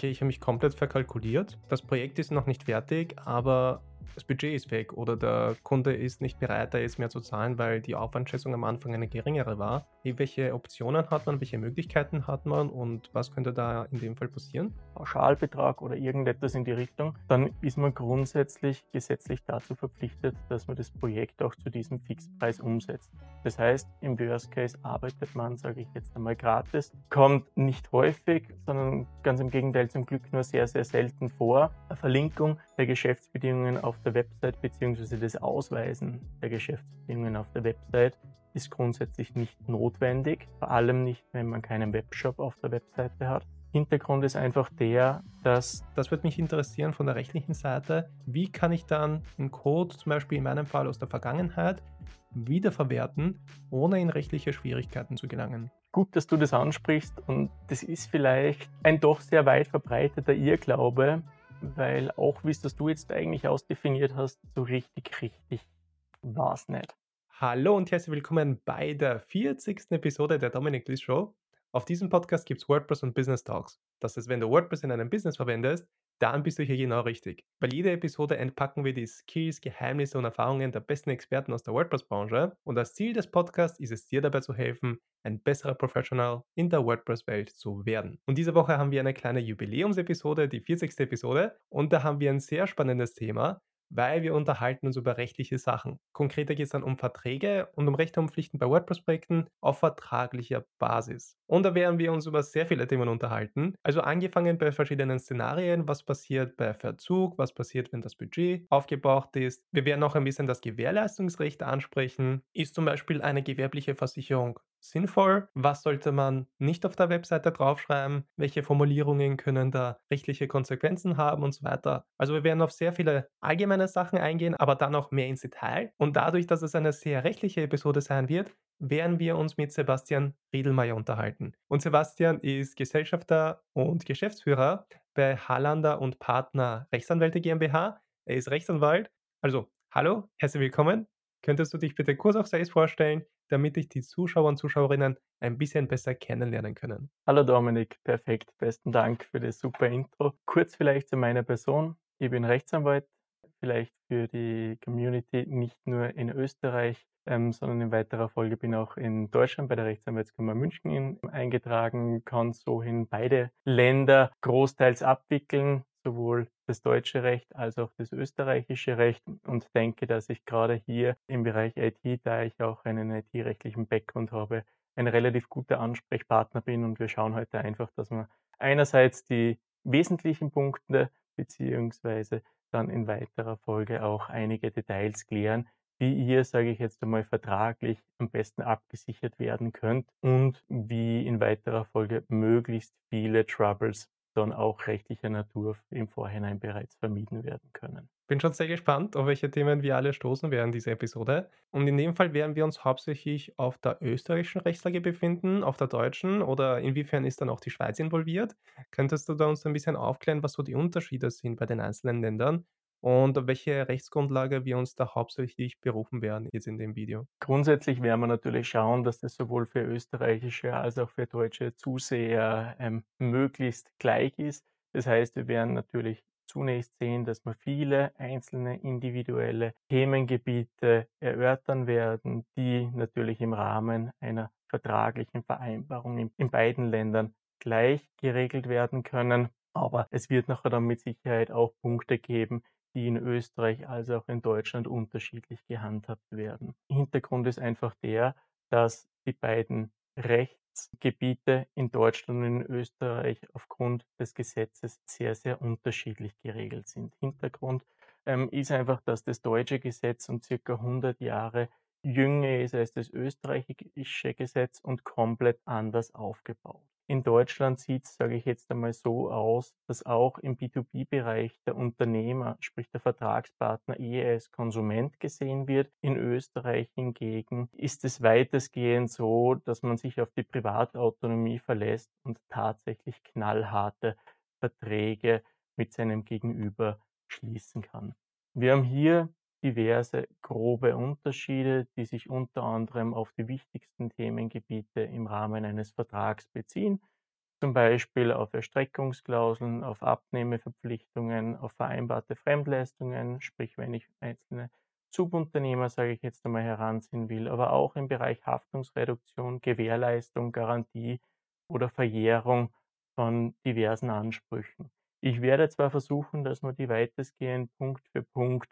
Okay, ich habe mich komplett verkalkuliert. Das Projekt ist noch nicht fertig, aber das Budget ist weg oder der Kunde ist nicht bereit, da jetzt mehr zu zahlen, weil die Aufwandschätzung am Anfang eine geringere war. Welche Optionen hat man, welche Möglichkeiten hat man und was könnte da in dem Fall passieren? Pauschalbetrag oder irgendetwas in die Richtung, dann ist man grundsätzlich gesetzlich dazu verpflichtet, dass man das Projekt auch zu diesem Fixpreis umsetzt. Das heißt, im Worst Case arbeitet man, sage ich jetzt einmal, gratis. Kommt nicht häufig, sondern ganz im Gegenteil zum Glück nur sehr, sehr selten vor. Eine Verlinkung der Geschäftsbedingungen auf der Website bzw. das Ausweisen der Geschäftsbedingungen auf der Website ist grundsätzlich nicht notwendig, vor allem nicht, wenn man keinen Webshop auf der Webseite hat. Hintergrund ist einfach der, dass. Das würde mich interessieren von der rechtlichen Seite. Wie kann ich dann einen Code, zum Beispiel in meinem Fall aus der Vergangenheit, wiederverwerten, ohne in rechtliche Schwierigkeiten zu gelangen? Gut, dass du das ansprichst und das ist vielleicht ein doch sehr weit verbreiteter Irrglaube, weil auch wie es das du jetzt eigentlich ausdefiniert hast, so richtig, richtig war es nicht. Hallo und herzlich willkommen bei der 40. Episode der Dominic Liss Show. Auf diesem Podcast gibt es WordPress und Business Talks. Das heißt, wenn du WordPress in einem Business verwendest, dann bist du hier genau richtig. Bei jeder Episode entpacken wir die Skills, Geheimnisse und Erfahrungen der besten Experten aus der WordPress-Branche und das Ziel des Podcasts ist es, dir dabei zu helfen, ein besserer Professional in der WordPress-Welt zu werden. Und diese Woche haben wir eine kleine Jubiläumsepisode, die 40. Episode, und da haben wir ein sehr spannendes Thema, weil wir unterhalten uns über rechtliche Sachen. Konkreter geht es dann um Verträge und um Rechte und Pflichten bei WordPress-Projekten auf vertraglicher Basis. Und da werden wir uns über sehr viele Themen unterhalten. Also angefangen bei verschiedenen Szenarien, was passiert bei Verzug, was passiert, wenn das Budget aufgebraucht ist. Wir werden auch ein bisschen das Gewährleistungsrecht ansprechen. Ist zum Beispiel eine gewerbliche Versicherung sinnvoll? Was sollte man nicht auf der Webseite draufschreiben? Welche Formulierungen können da rechtliche Konsequenzen haben und so weiter? Also wir werden auf sehr viele allgemeine Sachen eingehen, aber dann auch mehr ins Detail. Und dadurch, dass es eine sehr rechtliche Episode sein wird, werden wir uns mit Sebastian Riedelmeier unterhalten. Und Sebastian ist Gesellschafter und Geschäftsführer bei Hallander und Partner Rechtsanwälte GmbH. Er ist Rechtsanwalt. Also, hallo, herzlich willkommen. Könntest du dich bitte kurz auch selbst vorstellen, damit dich die Zuschauer und Zuschauerinnen ein bisschen besser kennenlernen können? Hallo Dominik, perfekt. Besten Dank für das super Intro. Kurz vielleicht zu meiner Person. Ich bin Rechtsanwalt, vielleicht für die Community nicht nur in Österreich, ähm, sondern in weiterer Folge bin auch in Deutschland bei der Rechtsanwaltskammer München eingetragen, kann so in beide Länder großteils abwickeln, sowohl das deutsche Recht als auch das österreichische Recht. Und denke, dass ich gerade hier im Bereich IT, da ich auch einen IT-rechtlichen Background habe, ein relativ guter Ansprechpartner bin. Und wir schauen heute einfach, dass wir einerseits die wesentlichen Punkte beziehungsweise dann in weiterer Folge auch einige Details klären, wie ihr, sage ich jetzt einmal, vertraglich am besten abgesichert werden könnt und wie in weiterer Folge möglichst viele Troubles dann auch rechtlicher Natur im Vorhinein bereits vermieden werden können. Bin schon sehr gespannt, auf welche Themen wir alle stoßen werden, diese Episode. Und in dem Fall werden wir uns hauptsächlich auf der österreichischen Rechtslage befinden, auf der deutschen oder inwiefern ist dann auch die Schweiz involviert? Könntest du da uns ein bisschen aufklären, was so die Unterschiede sind bei den einzelnen Ländern und auf welche Rechtsgrundlage wir uns da hauptsächlich berufen werden jetzt in dem Video. Grundsätzlich werden wir natürlich schauen, dass das sowohl für österreichische als auch für deutsche Zuseher ähm, möglichst gleich ist. Das heißt, wir werden natürlich zunächst sehen, dass wir viele einzelne individuelle Themengebiete erörtern werden, die natürlich im Rahmen einer vertraglichen Vereinbarung in, in beiden Ländern gleich geregelt werden können. Aber es wird nachher dann mit Sicherheit auch Punkte geben, die in Österreich als auch in Deutschland unterschiedlich gehandhabt werden. Hintergrund ist einfach der, dass die beiden Rechtsgebiete in Deutschland und in Österreich aufgrund des Gesetzes sehr, sehr unterschiedlich geregelt sind. Hintergrund ähm, ist einfach, dass das deutsche Gesetz um circa 100 Jahre jünger ist als das österreichische Gesetz und komplett anders aufgebaut. In Deutschland sieht es, sage ich jetzt einmal so aus, dass auch im B2B-Bereich der Unternehmer, sprich der Vertragspartner eher als Konsument gesehen wird. In Österreich hingegen ist es weitestgehend so, dass man sich auf die Privatautonomie verlässt und tatsächlich knallharte Verträge mit seinem Gegenüber schließen kann. Wir haben hier diverse grobe Unterschiede, die sich unter anderem auf die wichtigsten Themengebiete im Rahmen eines Vertrags beziehen. zum Beispiel auf Erstreckungsklauseln, auf Abnehmeverpflichtungen, auf vereinbarte Fremdleistungen, sprich wenn ich einzelne Subunternehmer, sage ich jetzt einmal, heranziehen will, aber auch im Bereich Haftungsreduktion, Gewährleistung, Garantie oder Verjährung von diversen Ansprüchen. Ich werde zwar versuchen, dass man die weitestgehend Punkt für Punkt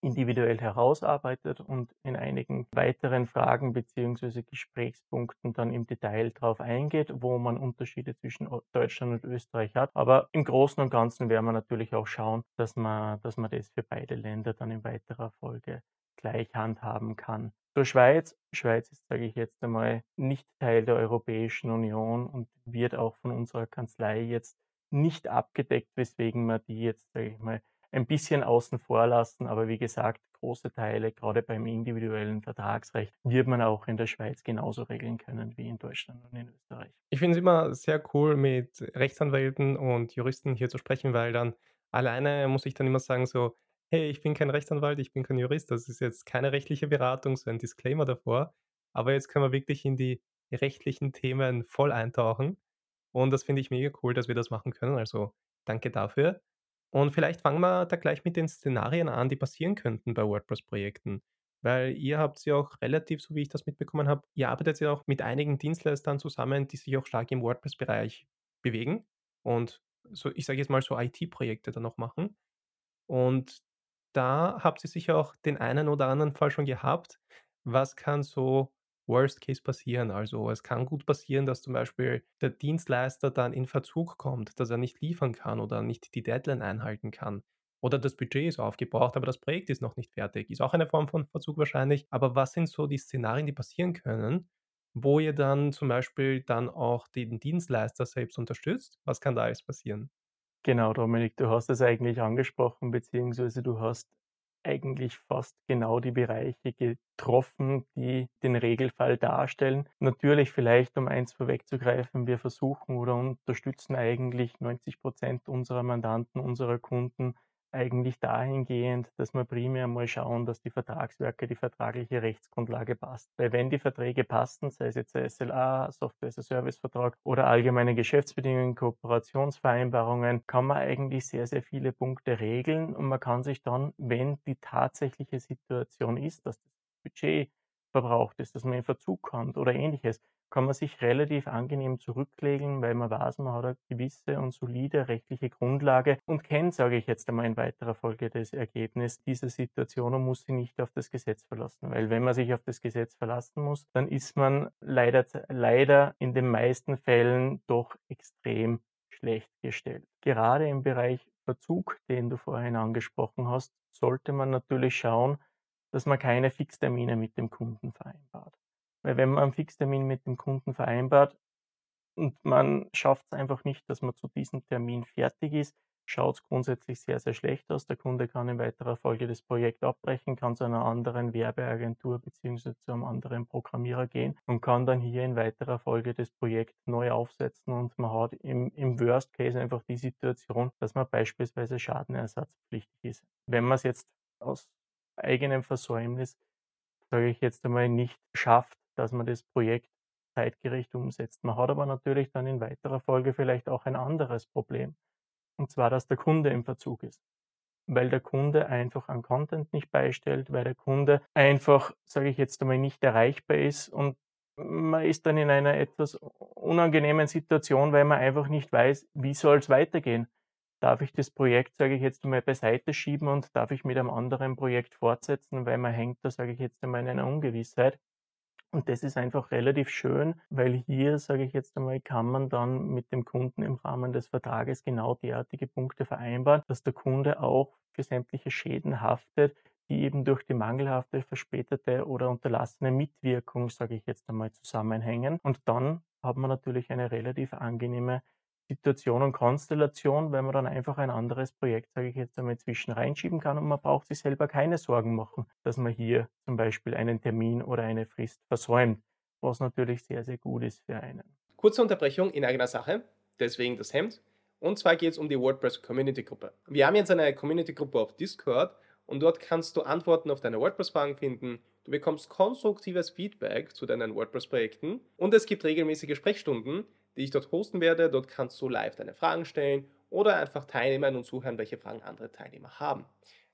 individuell herausarbeitet und in einigen weiteren Fragen beziehungsweise Gesprächspunkten dann im Detail drauf eingeht, wo man Unterschiede zwischen Deutschland und Österreich hat. Aber im Großen und Ganzen werden wir natürlich auch schauen, dass man, dass man das für beide Länder dann in weiterer Folge gleich handhaben kann. Zur Schweiz. Schweiz ist, sage ich jetzt einmal, nicht Teil der Europäischen Union und wird auch von unserer Kanzlei jetzt nicht abgedeckt, weswegen man die jetzt, sage ich mal, ein bisschen außen vor lassen. Aber wie gesagt, große Teile, gerade beim individuellen Vertragsrecht, wird man auch in der Schweiz genauso regeln können wie in Deutschland und in Österreich. Ich finde es immer sehr cool, mit Rechtsanwälten und Juristen hier zu sprechen, weil dann alleine muss ich dann immer sagen so: „Hey, ich bin kein Rechtsanwalt, ich bin kein Jurist.“ Das ist jetzt keine rechtliche Beratung, so ein Disclaimer davor. Aber jetzt können wir wirklich in die rechtlichen Themen voll eintauchen. Und das finde ich mega cool, dass wir das machen können. Also, danke dafür. Und vielleicht fangen wir da gleich mit den Szenarien an, die passieren könnten bei WordPress-Projekten. Weil ihr habt ja auch relativ, so wie ich das mitbekommen habe ihr arbeitet ja auch mit einigen Dienstleistern zusammen, die sich auch stark im WordPress-Bereich bewegen und so ich sage jetzt mal so IT-Projekte dann auch machen. Und da habt ihr sicher auch den einen oder anderen Fall schon gehabt. Was kann so Worst Case passieren? Also, es kann gut passieren, dass zum Beispiel der Dienstleister dann in Verzug kommt, dass er nicht liefern kann oder nicht die Deadline einhalten kann. Oder das Budget ist aufgebraucht, aber das Projekt ist noch nicht fertig. Ist auch eine Form von Verzug wahrscheinlich. Aber was sind so die Szenarien, die passieren können, wo ihr dann zum Beispiel dann auch den Dienstleister selbst unterstützt? Was kann da alles passieren? Genau, Dominik, du hast es eigentlich angesprochen, beziehungsweise du hast eigentlich fast genau die Bereiche getroffen, die den Regelfall darstellen. Natürlich vielleicht, um eins vorwegzugreifen, wir versuchen oder unterstützen eigentlich 90 Prozent unserer Mandanten, unserer Kunden eigentlich dahingehend, dass wir primär mal schauen, dass die Vertragswerke, die vertragliche Rechtsgrundlage passt. Weil wenn die Verträge passen, sei es jetzt der SLA, Software as a Service Vertrag oder allgemeine Geschäftsbedingungen, Kooperationsvereinbarungen, kann man eigentlich sehr, sehr viele Punkte regeln und man kann sich dann, wenn die tatsächliche Situation ist, dass das Budget verbraucht ist, dass man in Verzug kommt oder ähnliches, kann man sich relativ angenehm zurücklegen, weil man weiß, man hat eine gewisse und solide rechtliche Grundlage und kennt, sage ich jetzt einmal in weiterer Folge, das Ergebnis dieser Situation und muss sich nicht auf das Gesetz verlassen. Weil wenn man sich auf das Gesetz verlassen muss, dann ist man leider, leider in den meisten Fällen doch extrem schlecht gestellt. Gerade im Bereich Verzug, den du vorhin angesprochen hast, sollte man natürlich schauen, dass man keine Fixtermine mit dem Kunden vereinbart. Weil wenn man einen Fixtermin mit dem Kunden vereinbart und man schafft es einfach nicht, dass man zu diesem Termin fertig ist, schaut es grundsätzlich sehr, sehr schlecht aus. Der Kunde kann in weiterer Folge das Projekt abbrechen, kann zu einer anderen Werbeagentur bzw. zu einem anderen Programmierer gehen und kann dann hier in weiterer Folge das Projekt neu aufsetzen und man hat im, im Worst Case einfach die Situation, dass man beispielsweise schadenersatzpflichtig ist. Wenn man es jetzt aus eigenem Versäumnis, sage ich jetzt einmal, nicht schafft, dass man das Projekt zeitgerecht umsetzt. Man hat aber natürlich dann in weiterer Folge vielleicht auch ein anderes Problem. Und zwar, dass der Kunde im Verzug ist. Weil der Kunde einfach an Content nicht beistellt, weil der Kunde einfach, sage ich jetzt einmal, nicht erreichbar ist und man ist dann in einer etwas unangenehmen Situation, weil man einfach nicht weiß, wie soll es weitergehen. Darf ich das Projekt, sage ich jetzt einmal, beiseite schieben und darf ich mit einem anderen Projekt fortsetzen, weil man hängt da, sage ich jetzt einmal, in einer Ungewissheit. Und das ist einfach relativ schön, weil hier, sage ich jetzt einmal, kann man dann mit dem Kunden im Rahmen des Vertrages genau derartige Punkte vereinbaren, dass der Kunde auch für sämtliche Schäden haftet, die eben durch die mangelhafte, verspätete oder unterlassene Mitwirkung, sage ich jetzt einmal, zusammenhängen. Und dann hat man natürlich eine relativ angenehme Situation und Konstellation, weil man dann einfach ein anderes Projekt, sage ich jetzt einmal, zwischen reinschieben kann und man braucht sich selber keine Sorgen machen, dass man hier zum Beispiel einen Termin oder eine Frist versäumt, was natürlich sehr, sehr gut ist für einen. Kurze Unterbrechung in eigener Sache, deswegen das Hemd. Und zwar geht es um die WordPress Community Gruppe. Wir haben jetzt eine Community Gruppe auf Discord und dort kannst du Antworten auf deine WordPress-Fragen finden. Du bekommst konstruktives Feedback zu deinen WordPress-Projekten und es gibt regelmäßige Sprechstunden, die ich dort hosten werde. Dort kannst du live deine Fragen stellen oder einfach teilnehmen und zuhören, welche Fragen andere Teilnehmer haben.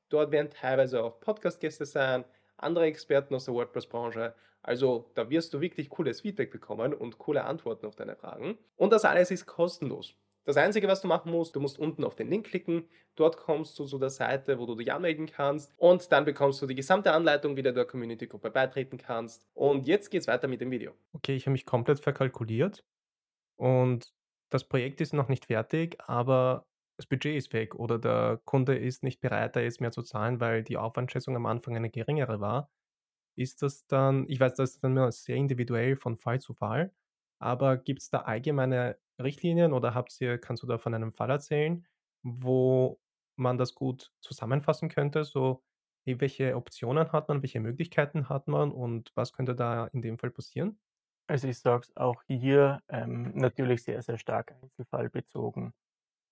Dort werden teilweise auch Podcast-Gäste sein, andere Experten aus der WordPress-Branche. Also da wirst du wirklich cooles Feedback bekommen und coole Antworten auf deine Fragen. Und das alles ist kostenlos. Das Einzige, was du machen musst, du musst unten auf den Link klicken. Dort kommst du zu der Seite, wo du dich anmelden kannst. Und dann bekommst du die gesamte Anleitung, wie du der Community-Gruppe beitreten kannst. Und jetzt geht's weiter mit dem Video. Okay, ich habe mich komplett verkalkuliert. Und das Projekt ist noch nicht fertig, aber das Budget ist weg oder der Kunde ist nicht bereit, da jetzt mehr zu zahlen, weil die Aufwandschätzung am Anfang eine geringere war. Ist das dann ich weiß, das ist dann sehr individuell von Fall zu Fall, aber gibt es da allgemeine Richtlinien oder habt ihr kannst du da von einem Fall erzählen, wo man das gut zusammenfassen könnte? So, welche Optionen hat man, welche Möglichkeiten hat man und was könnte da in dem Fall passieren? Also ich sage es auch hier, ähm, natürlich sehr, sehr stark einzelfallbezogen.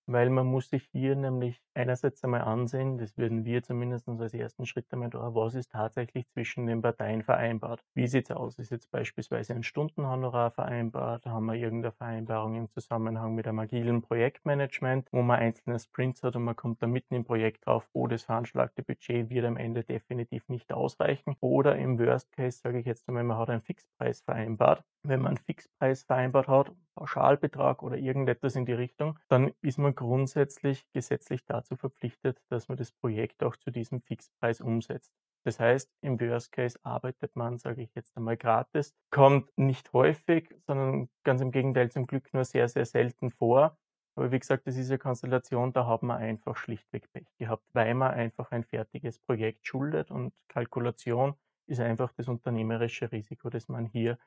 Weil man muss sich hier nämlich einerseits einmal ansehen, das würden wir zumindest als ersten Schritt einmal da, was ist tatsächlich zwischen den Parteien vereinbart? Wie sieht es aus? Ist jetzt beispielsweise ein Stundenhonorar vereinbart? Haben wir irgendeine Vereinbarung im Zusammenhang mit einem agilen Projektmanagement, wo man einzelne Sprints hat und man kommt da mitten im Projekt drauf, oh, das veranschlagte Budget wird am Ende definitiv nicht ausreichen. Oder im Worst Case sage ich jetzt einmal, man hat einen Fixpreis vereinbart. Wenn man einen Fixpreis vereinbart hat, Pauschalbetrag oder irgendetwas in die Richtung, dann ist man grundsätzlich gesetzlich dazu verpflichtet, dass man das Projekt auch zu diesem Fixpreis umsetzt. Das heißt, im Worst Case arbeitet man, sage ich jetzt einmal, gratis. Kommt nicht häufig, sondern ganz im Gegenteil zum Glück nur sehr, sehr selten vor. Aber wie gesagt, das ist eine Konstellation, da hat man einfach schlichtweg Pech gehabt, weil man einfach ein fertiges Projekt schuldet und Kalkulation ist einfach das unternehmerische Risiko, das man hier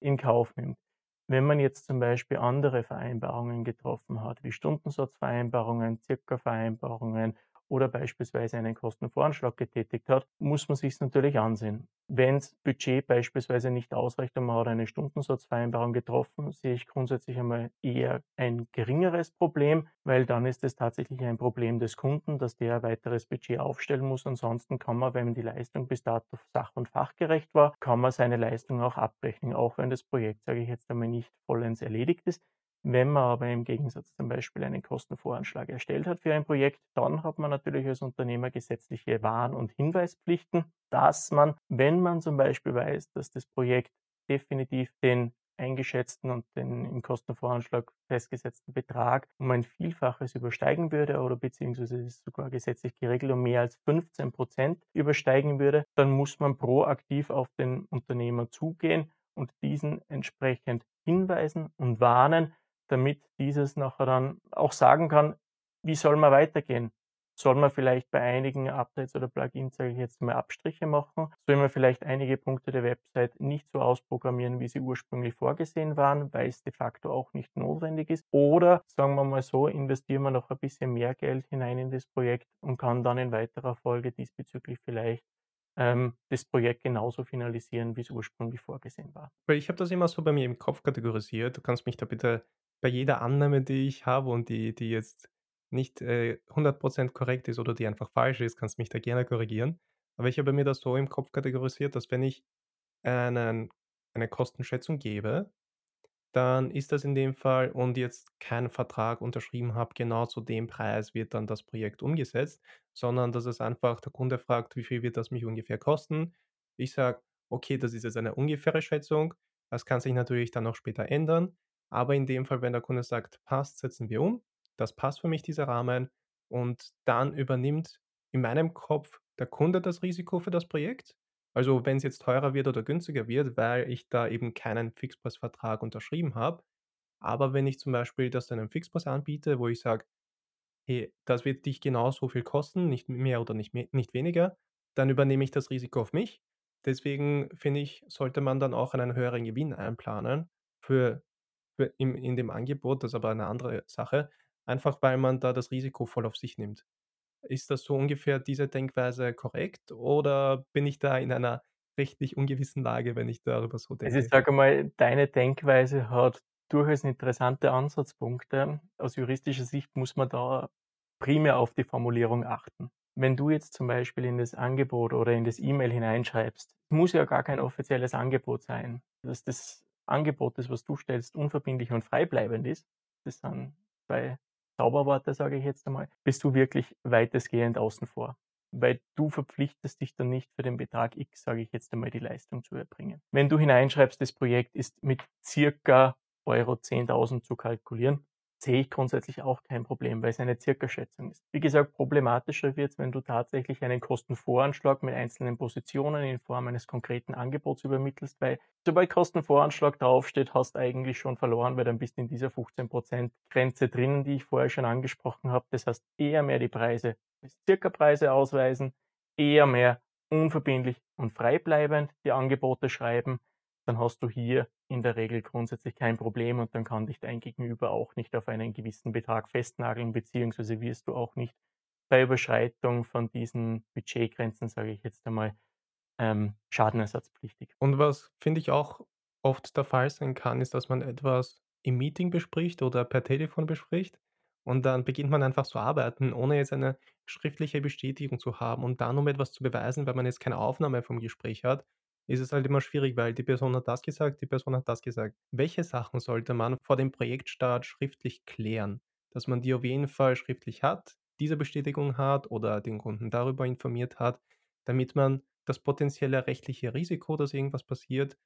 in Kauf nimmt. Wenn man jetzt zum Beispiel andere Vereinbarungen getroffen hat, wie Stundensatzvereinbarungen, Zirka-Vereinbarungen oder beispielsweise einen Kostenvoranschlag getätigt hat, muss man sich natürlich ansehen. Wenn das Budget beispielsweise nicht ausreicht und man hat eine Stundensatzvereinbarung getroffen, sehe ich grundsätzlich einmal eher ein geringeres Problem, weil dann ist es tatsächlich ein Problem des Kunden, dass der ein weiteres Budget aufstellen muss. Ansonsten kann man, wenn die Leistung bis dato sach- und fachgerecht war, kann man seine Leistung auch abbrechen, auch wenn das Projekt, sage ich jetzt einmal, nicht vollends erledigt ist. Wenn man aber im Gegensatz zum Beispiel einen Kostenvoranschlag erstellt hat für ein Projekt, dann hat man natürlich als Unternehmer gesetzliche Warn- und Hinweispflichten, dass man, wenn man zum Beispiel weiß, dass das Projekt definitiv den eingeschätzten und den im Kostenvoranschlag festgesetzten Betrag um ein Vielfaches übersteigen würde oder beziehungsweise ist sogar gesetzlich geregelt um mehr als 15 Prozent übersteigen würde, dann muss man proaktiv auf den Unternehmer zugehen und diesen entsprechend hinweisen und warnen, damit dieses nachher dann auch sagen kann, wie soll man weitergehen? Soll man vielleicht bei einigen Updates oder Plugins, sage ich jetzt mal, Abstriche machen? Soll man vielleicht einige Punkte der Website nicht so ausprogrammieren, wie sie ursprünglich vorgesehen waren, weil es de facto auch nicht notwendig ist? Oder, sagen wir mal so, investieren wir noch ein bisschen mehr Geld hinein in das Projekt und kann dann in weiterer Folge diesbezüglich vielleicht ähm, das Projekt genauso finalisieren, wie es ursprünglich vorgesehen war. Ich habe das immer so bei mir im Kopf kategorisiert. Du kannst mich da bitte bei jeder Annahme, die ich habe und die die jetzt nicht, äh, 100% korrekt ist oder die einfach falsch ist, kannst mich da gerne korrigieren. Aber ich habe mir das so im Kopf kategorisiert, dass wenn ich einen eine Kostenschätzung gebe, dann ist das in dem Fall und jetzt keinen Vertrag unterschrieben habe, genau zu dem Preis wird dann das Projekt umgesetzt, sondern dass es einfach der Kunde fragt: „Wie viel wird das mich ungefähr kosten?“ Ich sage: „Okay, das ist jetzt eine ungefähre Schätzung.“ Das kann sich natürlich dann auch später ändern. Aber in dem Fall, wenn der Kunde sagt: „Passt, setzen wir um. Das passt für mich, dieser Rahmen.“ Und dann übernimmt in meinem Kopf der Kunde das Risiko für das Projekt. Also, wenn es jetzt teurer wird oder günstiger wird, weil ich da eben keinen Fixpreisvertrag unterschrieben habe. Aber wenn ich zum Beispiel das dann im Fixpreis anbiete, wo ich sage: „Hey, das wird dich genau so viel kosten, nicht mehr oder nicht me nicht weniger“, dann übernehme ich das Risiko auf mich. Deswegen finde ich, sollte man dann auch einen höheren Gewinn einplanen für im in dem Angebot, das ist aber eine andere Sache, einfach weil man da das Risiko voll auf sich nimmt. Ist das so ungefähr diese Denkweise korrekt oder bin ich da in einer rechtlich ungewissen Lage, wenn ich darüber so Also ich denke? sage mal, deine Denkweise hat durchaus interessante Ansatzpunkte. Aus juristischer Sicht muss man da primär auf die Formulierung achten. Wenn du jetzt zum Beispiel in das Angebot oder in das E-Mail hineinschreibst, muss ja gar kein offizielles Angebot sein. Das, das Angebot, das was du stellst, unverbindlich und freibleibend ist, das sind zwei Zauberworte, sage ich jetzt einmal, bist du wirklich weitestgehend außen vor. Weil du verpflichtest dich dann nicht für den Betrag X, sage ich jetzt einmal, die Leistung zu erbringen. Wenn du hineinschreibst, das Projekt ist mit circa Euro 10.000 zu kalkulieren, sehe ich grundsätzlich auch kein Problem, weil es eine Circa-Schätzung ist. Wie gesagt, problematischer wird es, wenn du tatsächlich einen Kostenvoranschlag mit einzelnen Positionen in Form eines konkreten Angebots übermittelst, weil sobald Kostenvoranschlag draufsteht, hast du eigentlich schon verloren, weil dann bist du in dieser 15% Grenze drinnen, die ich vorher schon angesprochen habe. Das heißt, eher mehr die Preise als Circa-Preise ausweisen, eher mehr unverbindlich und freibleibend die Angebote schreiben, dann hast du hier in der Regel grundsätzlich kein Problem und dann kann dich dein Gegenüber auch nicht auf einen gewissen Betrag festnageln, beziehungsweise wirst du auch nicht bei Überschreitung von diesen Budgetgrenzen, sage ich jetzt einmal, ähm, schadenersatzpflichtig. Und was finde ich auch oft der Fall sein kann, ist, dass man etwas im Meeting bespricht oder per Telefon bespricht und dann beginnt man einfach zu arbeiten, ohne jetzt eine schriftliche Bestätigung zu haben und dann, um etwas zu beweisen, weil man jetzt keine Aufnahme vom Gespräch hat, ist es halt immer schwierig, weil die Person hat das gesagt, die Person hat das gesagt. Welche Sachen sollte man vor dem Projektstart schriftlich klären? Dass man die auf jeden Fall schriftlich hat, diese Bestätigung hat oder den Kunden darüber informiert hat, damit man das potenzielle rechtliche Risiko, dass irgendwas passiert,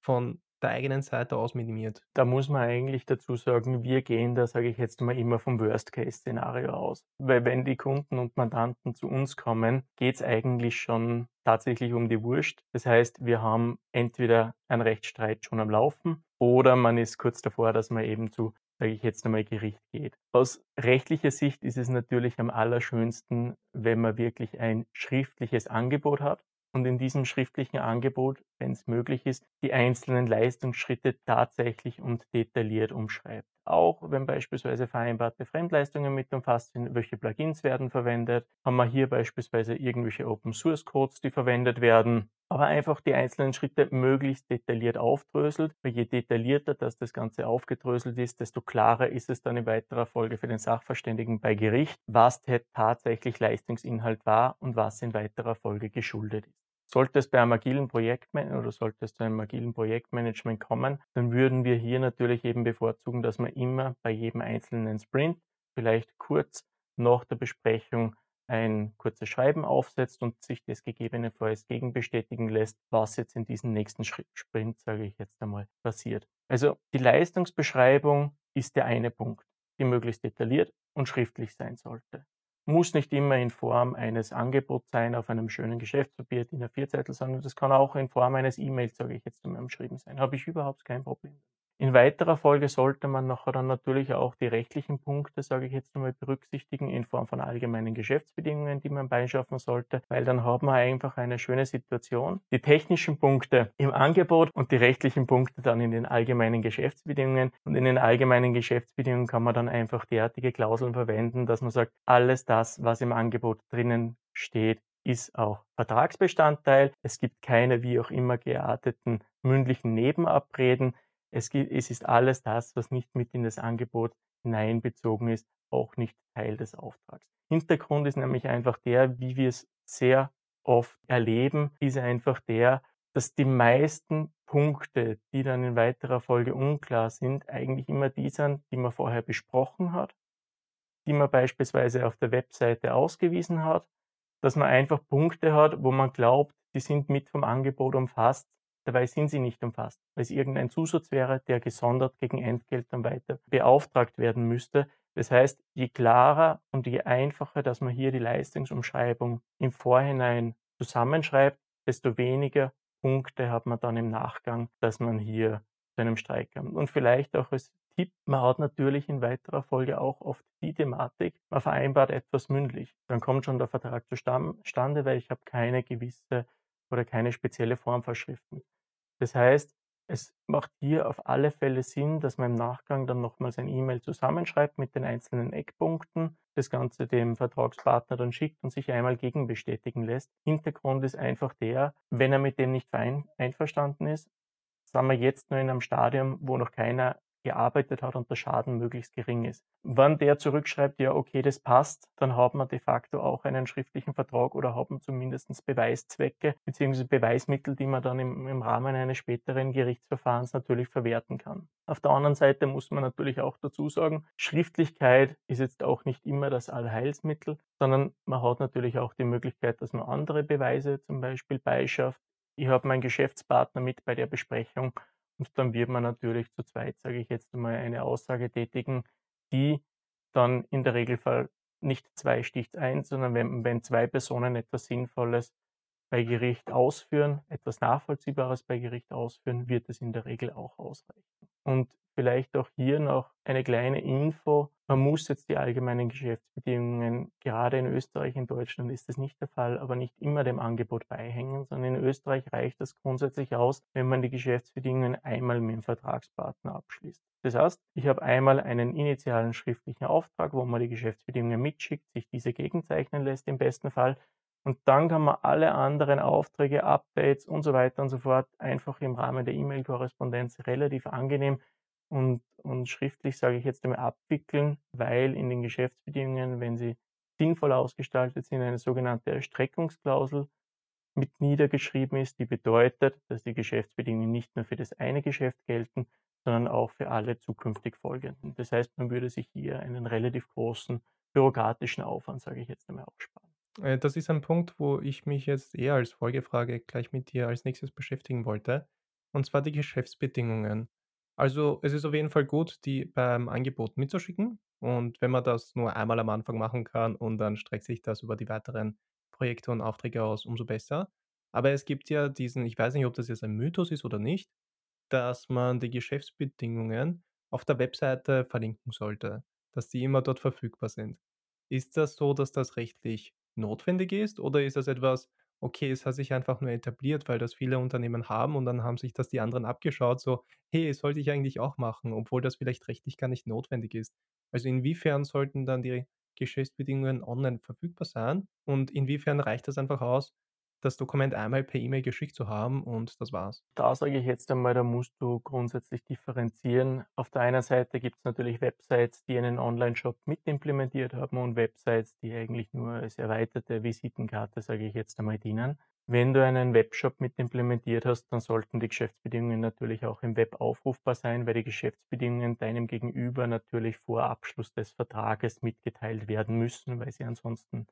von der eigenen Seite aus minimiert. Da muss man eigentlich dazu sagen, wir gehen da, sage ich jetzt mal, immer vom Worst-Case-Szenario aus. Weil wenn die Kunden und Mandanten zu uns kommen, geht es eigentlich schon tatsächlich um die Wurst. Das heißt, wir haben entweder einen Rechtsstreit schon am Laufen oder man ist kurz davor, dass man eben zu sage ich jetzt einmal, Gericht geht. Aus rechtlicher Sicht ist es natürlich am allerschönsten, wenn man wirklich ein schriftliches Angebot hat und in diesem schriftlichen Angebot, wenn es möglich ist, die einzelnen Leistungsschritte tatsächlich und detailliert umschreibt. Auch wenn beispielsweise vereinbarte Fremdleistungen mit umfasst sind, welche Plugins werden verwendet, haben wir hier beispielsweise irgendwelche Open Source Codes, die verwendet werden, aber einfach die einzelnen Schritte möglichst detailliert aufdröselt, weil je detaillierter das, das Ganze aufgedröselt ist, desto klarer ist es dann in weiterer Folge für den Sachverständigen bei Gericht, was tatsächlich Leistungsinhalt war und was in weiterer Folge geschuldet ist. Sollte es bei einem agilen Projektmanagement oder sollte es zu einem agilen Projektmanagement kommen, dann würden wir hier natürlich eben bevorzugen, dass man immer bei jedem einzelnen Sprint vielleicht kurz nach der Besprechung ein kurzes Schreiben aufsetzt und sich das gegebenenfalls gegenbestätigen lässt, was jetzt in diesem nächsten Sprint, sage ich jetzt einmal, passiert. Also die Leistungsbeschreibung ist der eine Punkt, die möglichst detailliert und schriftlich sein sollte. Muss nicht immer in Form eines Angebots sein auf einem schönen Geschäftspapier, DIN A4-Zettel, sondern das kann auch in Form eines E-Mails, sage ich jetzt einmal, geschrieben sein. Habe ich überhaupt kein Problem. In weiterer Folge sollte man nachher dann natürlich auch die rechtlichen Punkte, sage ich jetzt einmal, berücksichtigen in Form von allgemeinen Geschäftsbedingungen, die man beischaffen sollte, weil dann haben wir einfach eine schöne Situation. Die technischen Punkte im Angebot und die rechtlichen Punkte dann in den allgemeinen Geschäftsbedingungen. Und in den allgemeinen Geschäftsbedingungen kann man dann einfach derartige Klauseln verwenden, dass man sagt, alles das, was im Angebot drinnen steht, ist auch Vertragsbestandteil. Es gibt keine wie auch immer gearteten mündlichen Nebenabreden. Es, es ist alles das, was nicht mit in das Angebot hineinbezogen ist, auch nicht Teil des Auftrags. Hintergrund ist nämlich einfach der, wie wir es sehr oft erleben, ist einfach der, dass die meisten Punkte, die dann in weiterer Folge unklar sind, eigentlich immer die sind, die man vorher besprochen hat, die man beispielsweise auf der Webseite ausgewiesen hat, dass man einfach Punkte hat, wo man glaubt, die sind mit vom Angebot umfasst, Dabei sind sie nicht umfasst, weil es irgendein Zusatz wäre, der gesondert gegen Entgelt dann weiter beauftragt werden müsste. Das heißt, je klarer und je einfacher, dass man hier die Leistungsumschreibung im Vorhinein zusammenschreibt, desto weniger Punkte hat man dann im Nachgang, dass man hier zu einem Streik kommt. Und vielleicht auch als Tipp, man hat natürlich in weiterer Folge auch oft die Thematik, man vereinbart etwas mündlich. Dann kommt schon der Vertrag zustande, weil ich habe keine gewisse oder keine spezielle Formvorschriften. Das heißt, es macht hier auf alle Fälle Sinn, dass man im Nachgang dann nochmals ein E-Mail zusammenschreibt mit den einzelnen Eckpunkten, das Ganze dem Vertragspartner dann schickt und sich einmal gegenbestätigen lässt. Hintergrund ist einfach der, wenn er mit dem nicht einverstanden ist, sind wir jetzt nur in einem Stadium, wo noch keiner gearbeitet hat und der Schaden möglichst gering ist. Wenn der zurückschreibt, ja, okay, das passt, dann hat man de facto auch einen schriftlichen Vertrag oder hat man zumindest Beweiszwecke bzw. Beweismittel, die man dann im, im Rahmen eines späteren Gerichtsverfahrens natürlich verwerten kann. Auf der anderen Seite muss man natürlich auch dazu sagen, Schriftlichkeit ist jetzt auch nicht immer das Allheilsmittel, sondern man hat natürlich auch die Möglichkeit, dass man andere Beweise zum Beispiel beischafft. Ich habe meinen Geschäftspartner mit bei der Besprechung und dann wird man natürlich zu zweit, sage ich jetzt einmal, eine Aussage tätigen, die dann in der Regelfall nicht zwei sticht eins, sondern wenn, wenn zwei Personen etwas Sinnvolles bei Gericht ausführen, etwas Nachvollziehbares bei Gericht ausführen, wird es in der Regel auch ausreichen. Und vielleicht auch hier noch eine kleine Info. Man muss jetzt die allgemeinen Geschäftsbedingungen, gerade in Österreich, in Deutschland ist das nicht der Fall, aber nicht immer dem Angebot beihängen, sondern in Österreich reicht das grundsätzlich aus, wenn man die Geschäftsbedingungen einmal mit dem Vertragspartner abschließt. Das heißt, ich habe einmal einen initialen schriftlichen Auftrag, wo man die Geschäftsbedingungen mitschickt, sich diese gegenzeichnen lässt im besten Fall und dann kann man alle anderen Aufträge, Updates und so weiter und so fort einfach im Rahmen der E-Mail-Korrespondenz relativ angenehm und, und schriftlich, sage ich jetzt einmal, abwickeln, weil in den Geschäftsbedingungen, wenn sie sinnvoll ausgestaltet sind, eine sogenannte Erstreckungsklausel mit niedergeschrieben ist, die bedeutet, dass die Geschäftsbedingungen nicht nur für das eine Geschäft gelten, sondern auch für alle zukünftig folgenden. Das heißt, man würde sich hier einen relativ großen bürokratischen Aufwand, sage ich jetzt einmal, aufsparen. Äh, das ist ein Punkt, wo ich mich jetzt eher als Folgefrage gleich mit dir als nächstes beschäftigen wollte, und zwar die Geschäftsbedingungen. Also, es ist auf jeden Fall gut, die beim Angebot mitzuschicken und wenn man das nur einmal am Anfang machen kann und dann streckt sich das über die weiteren Projekte und Aufträge aus, umso besser. Aber es gibt ja diesen ich weiß nicht, ob das jetzt ein Mythos ist oder nicht, dass man die Geschäftsbedingungen auf der Webseite verlinken sollte, dass die immer dort verfügbar sind. Ist das so, dass das rechtlich notwendig ist oder ist das etwas, okay, es hat sich einfach nur etabliert, weil das viele Unternehmen haben und dann haben sich das die anderen abgeschaut, so, hey, sollte ich eigentlich auch machen, obwohl das vielleicht rechtlich gar nicht notwendig ist. Also inwiefern sollten dann die Geschäftsbedingungen online verfügbar sein und inwiefern reicht das einfach aus, das Dokument einmal per E-Mail geschickt zu haben und das war's. Da sage ich jetzt einmal, da musst du grundsätzlich differenzieren. Auf der einen Seite gibt es natürlich Websites, die einen Online-Shop mit implementiert haben und Websites, die eigentlich nur als erweiterte Visitenkarte, sage ich jetzt einmal, dienen. Wenn du einen Webshop mit implementiert hast, dann sollten die Geschäftsbedingungen natürlich auch im Web aufrufbar sein, weil die Geschäftsbedingungen deinem Gegenüber natürlich vor Abschluss des Vertrages mitgeteilt werden müssen, weil sie ansonsten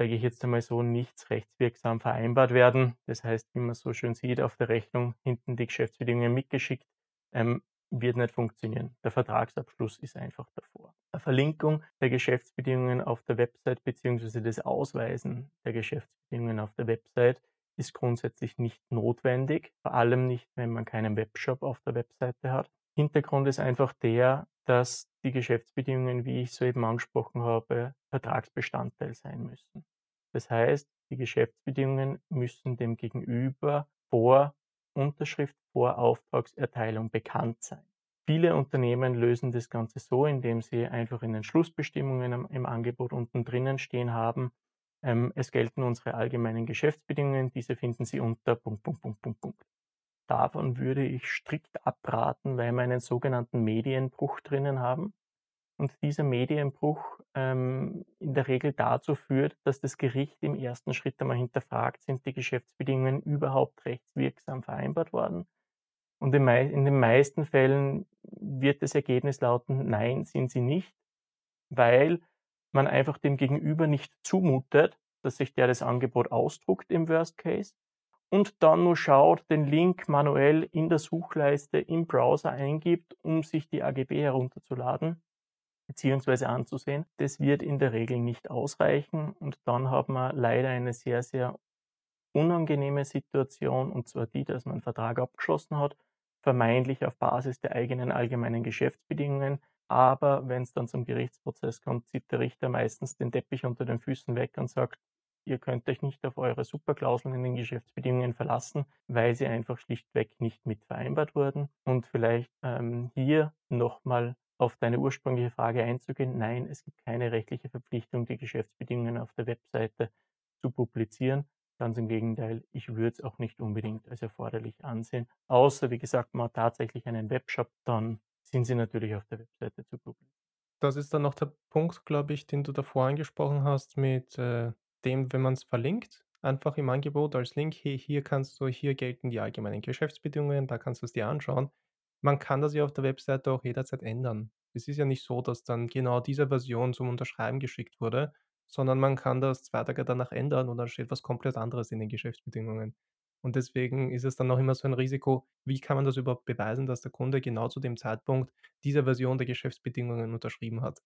sage ich jetzt einmal so, nichts rechtswirksam vereinbart werden. Das heißt, wie man so schön sieht, auf der Rechnung hinten die Geschäftsbedingungen mitgeschickt, ähm, wird nicht funktionieren. Der Vertragsabschluss ist einfach davor. Eine Verlinkung der Geschäftsbedingungen auf der Website bzw. das Ausweisen der Geschäftsbedingungen auf der Website ist grundsätzlich nicht notwendig, vor allem nicht, wenn man keinen Webshop auf der Webseite hat. Hintergrund ist einfach der, dass die Geschäftsbedingungen, wie ich soeben angesprochen habe, Vertragsbestandteil sein müssen. Das heißt, die Geschäftsbedingungen müssen dem Gegenüber vor Unterschrift, vor Auftragserteilung bekannt sein. Viele Unternehmen lösen das Ganze so, indem sie einfach in den Schlussbestimmungen im Angebot unten drinnen stehen haben, ähm, es gelten unsere allgemeinen Geschäftsbedingungen, diese finden Sie unter Punkt, Punkt, Punkt, Punkt, Punkt. Davon würde ich strikt abraten, weil wir einen sogenannten Medienbruch drinnen haben und dieser Medienbruch ähm, in der Regel dazu führt, dass das Gericht im ersten Schritt einmal hinterfragt, sind die Geschäftsbedingungen überhaupt rechtswirksam vereinbart worden. Und in, in den meisten Fällen wird das Ergebnis lauten, nein, sind sie nicht, weil man einfach dem Gegenüber nicht zumutet, dass sich der das Angebot ausdruckt im Worst Case und dann nur schaut, den Link manuell in der Suchleiste im Browser eingibt, um sich die AGB herunterzuladen beziehungsweise anzusehen. Das wird in der Regel nicht ausreichen und dann hat man leider eine sehr, sehr unangenehme Situation und zwar die, dass man einen Vertrag abgeschlossen hat, vermeintlich auf Basis der eigenen allgemeinen Geschäftsbedingungen. Aber wenn es dann zum Gerichtsprozess kommt, zieht der Richter meistens den Teppich unter den Füßen weg und sagt, ihr könnt euch nicht auf eure Superklauseln in den Geschäftsbedingungen verlassen, weil sie einfach schlichtweg nicht mit vereinbart wurden. Und vielleicht ähm, hier nochmal auf deine ursprüngliche Frage einzugehen, nein, es gibt keine rechtliche Verpflichtung, die Geschäftsbedingungen auf der Webseite zu publizieren. Ganz im Gegenteil, ich würde es auch nicht unbedingt als erforderlich ansehen. Außer, wie gesagt, man hat tatsächlich einen Webshop, dann sind sie natürlich auf der Webseite zu publizieren. Das ist dann noch der Punkt, glaube ich, den du davor angesprochen hast mit, äh, dem, wenn man's verlinkt, einfach im Angebot als Link: „Hey, hier kannst du hier gelten die allgemeinen Geschäftsbedingungen, da kannst du's dir anschauen.“ Man kann das ja auf der Webseite auch jederzeit ändern. Es ist ja nicht so, dass dann genau diese Version zum Unterschreiben geschickt wurde, sondern man kann das 2 Tage danach ändern und dann steht was komplett anderes in den Geschäftsbedingungen. Und deswegen ist es dann auch immer so ein Risiko, wie kann man das überhaupt beweisen, dass der Kunde genau zu dem Zeitpunkt diese Version der Geschäftsbedingungen unterschrieben hat?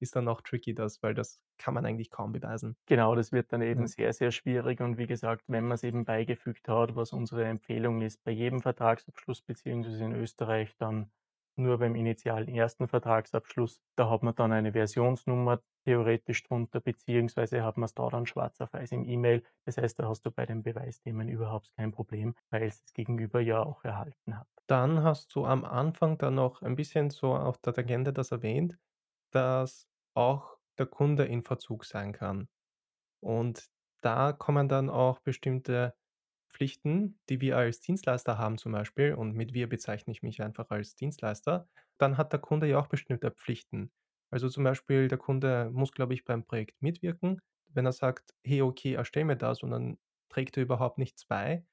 Ist dann auch tricky das, weil das kann man eigentlich kaum beweisen. Genau, das wird dann eben Ja. sehr, sehr schwierig und wie gesagt, wenn man's eben beigefügt hat, was unsere Empfehlung ist, bei jedem Vertragsabschluss beziehungsweise in Österreich dann nur beim initialen ersten Vertragsabschluss, da hat man dann eine Versionsnummer theoretisch drunter, beziehungsweise hat man's da dann schwarz auf weiß im E-Mail. Das heißt, da hast du bei den Beweisthemen überhaupt kein Problem, weil's das Gegenüber ja auch erhalten hat. Dann hast du am Anfang dann noch ein bisschen so auf der Tangente das erwähnt, dass auch der Kunde in Verzug sein kann. Und da kommen dann auch bestimmte Pflichten, die wir als Dienstleister haben zum Beispiel und mit wir bezeichne ich mich einfach als Dienstleister. Dann hat der Kunde ja auch bestimmte Pflichten. Also, zum Beispiel der Kunde muss, glaube ich, beim Projekt mitwirken. Wenn er sagt: „Hey, okay, erstell mir das“, und dann trägt er überhaupt nichts bei,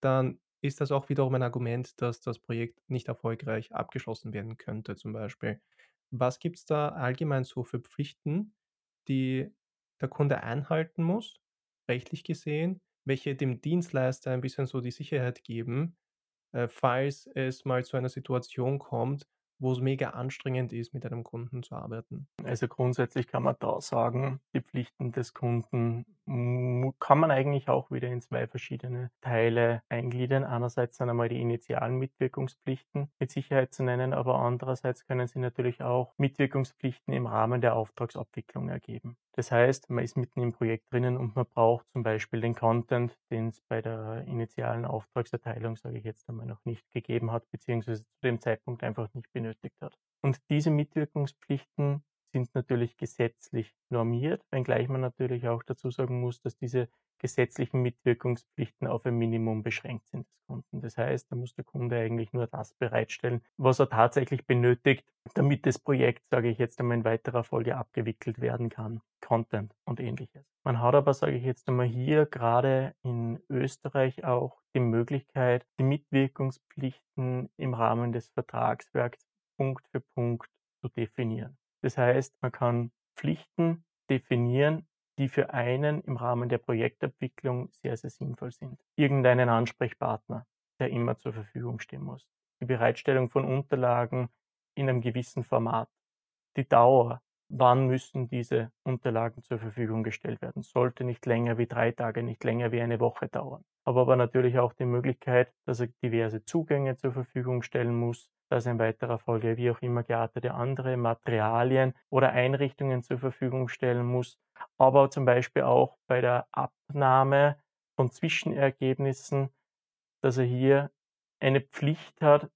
dann ist das auch wiederum ein Argument, dass das Projekt nicht erfolgreich abgeschlossen werden könnte zum Beispiel. Was gibt's da allgemein so für Pflichten, die der Kunde einhalten muss, rechtlich gesehen, welche dem Dienstleister ein bisschen so die Sicherheit geben, äh, falls es mal zu einer Situation kommt, wo's mega anstrengend ist, mit einem Kunden zu arbeiten? Also, grundsätzlich kann man da sagen, die Pflichten des Kunden kann man eigentlich auch wieder in 2 verschiedene Teile eingliedern. Einerseits sind einmal die initialen Mitwirkungspflichten mit Sicherheit zu nennen, aber andererseits können sich natürlich auch Mitwirkungspflichten im Rahmen der Auftragsabwicklung ergeben. Das heißt, man ist mitten im Projekt drinnen und man braucht zum Beispiel den Content, den's bei der initialen Auftragserteilung, sage ich jetzt einmal, noch nicht gegeben hat, beziehungsweise zu dem Zeitpunkt einfach nicht benötigt hat. Und diese Mitwirkungspflichten sind natürlich gesetzlich normiert, wenngleich man natürlich auch dazu sagen muss, dass diese gesetzlichen Mitwirkungspflichten auf ein Minimum beschränkt sind des Kunden. Das heißt, da muss der Kunde eigentlich nur das bereitstellen, was er tatsächlich benötigt, damit das Projekt, sage ich jetzt einmal, in weiterer Folge abgewickelt werden kann, Content und Ähnliches. Man hat aber, sage ich jetzt einmal, hier grade in Österreich auch die Möglichkeit, die Mitwirkungspflichten im Rahmen des Vertragswerks Punkt für Punkt zu definieren. Das heißt, man kann Pflichten definieren, die für einen im Rahmen der Projektabwicklung sehr, sehr sinnvoll sind. Irgendeinen Ansprechpartner, der immer zur Verfügung stehen muss. Die Bereitstellung von Unterlagen in 'nem gewissen Format. Die Dauer, wann müssen diese Unterlagen zur Verfügung gestellt werden? Sollte nicht länger wie 3 Tage, nicht länger wie eine Woche dauern. Habe aber natürlich auch die Möglichkeit, dass er diverse Zugänge zur Verfügung stellen muss, dass er in weiterer Folge wie auch immer geartete andere Materialien oder Einrichtungen zur Verfügung stellen muss, aber zum Beispiel auch bei der Abnahme von Zwischenergebnissen, dass er hier eine Pflicht hat,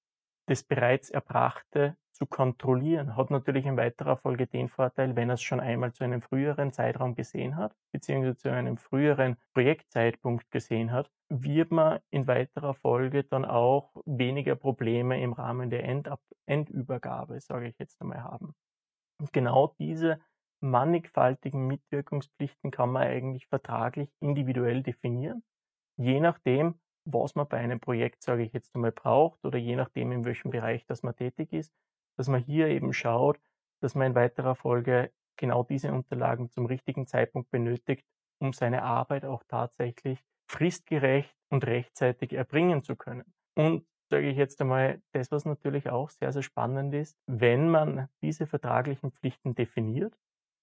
das bereits Erbrachte zu kontrollieren. Hat natürlich in weiterer Folge den Vorteil, wenn er's schon einmal zu einem früheren Zeitraum gesehen hat, beziehungsweise zu einem früheren Projektzeitpunkt gesehen hat, wird man in weiterer Folge dann auch weniger Probleme im Rahmen der Endab Endübergabe, sage ich jetzt einmal, haben. Und genau diese mannigfaltigen Mitwirkungspflichten kann man eigentlich vertraglich individuell definieren, je nachdem, was man bei einem Projekt, sage ich jetzt einmal, braucht oder je nachdem, in welchem Bereich, dass man tätig ist, dass man hier eben schaut, dass man in weiterer Folge genau diese Unterlagen zum richtigen Zeitpunkt benötigt, um seine Arbeit auch tatsächlich fristgerecht und rechtzeitig erbringen zu können. Und sage ich jetzt einmal, das, was natürlich auch sehr, sehr spannend ist, wenn man diese vertraglichen Pflichten definiert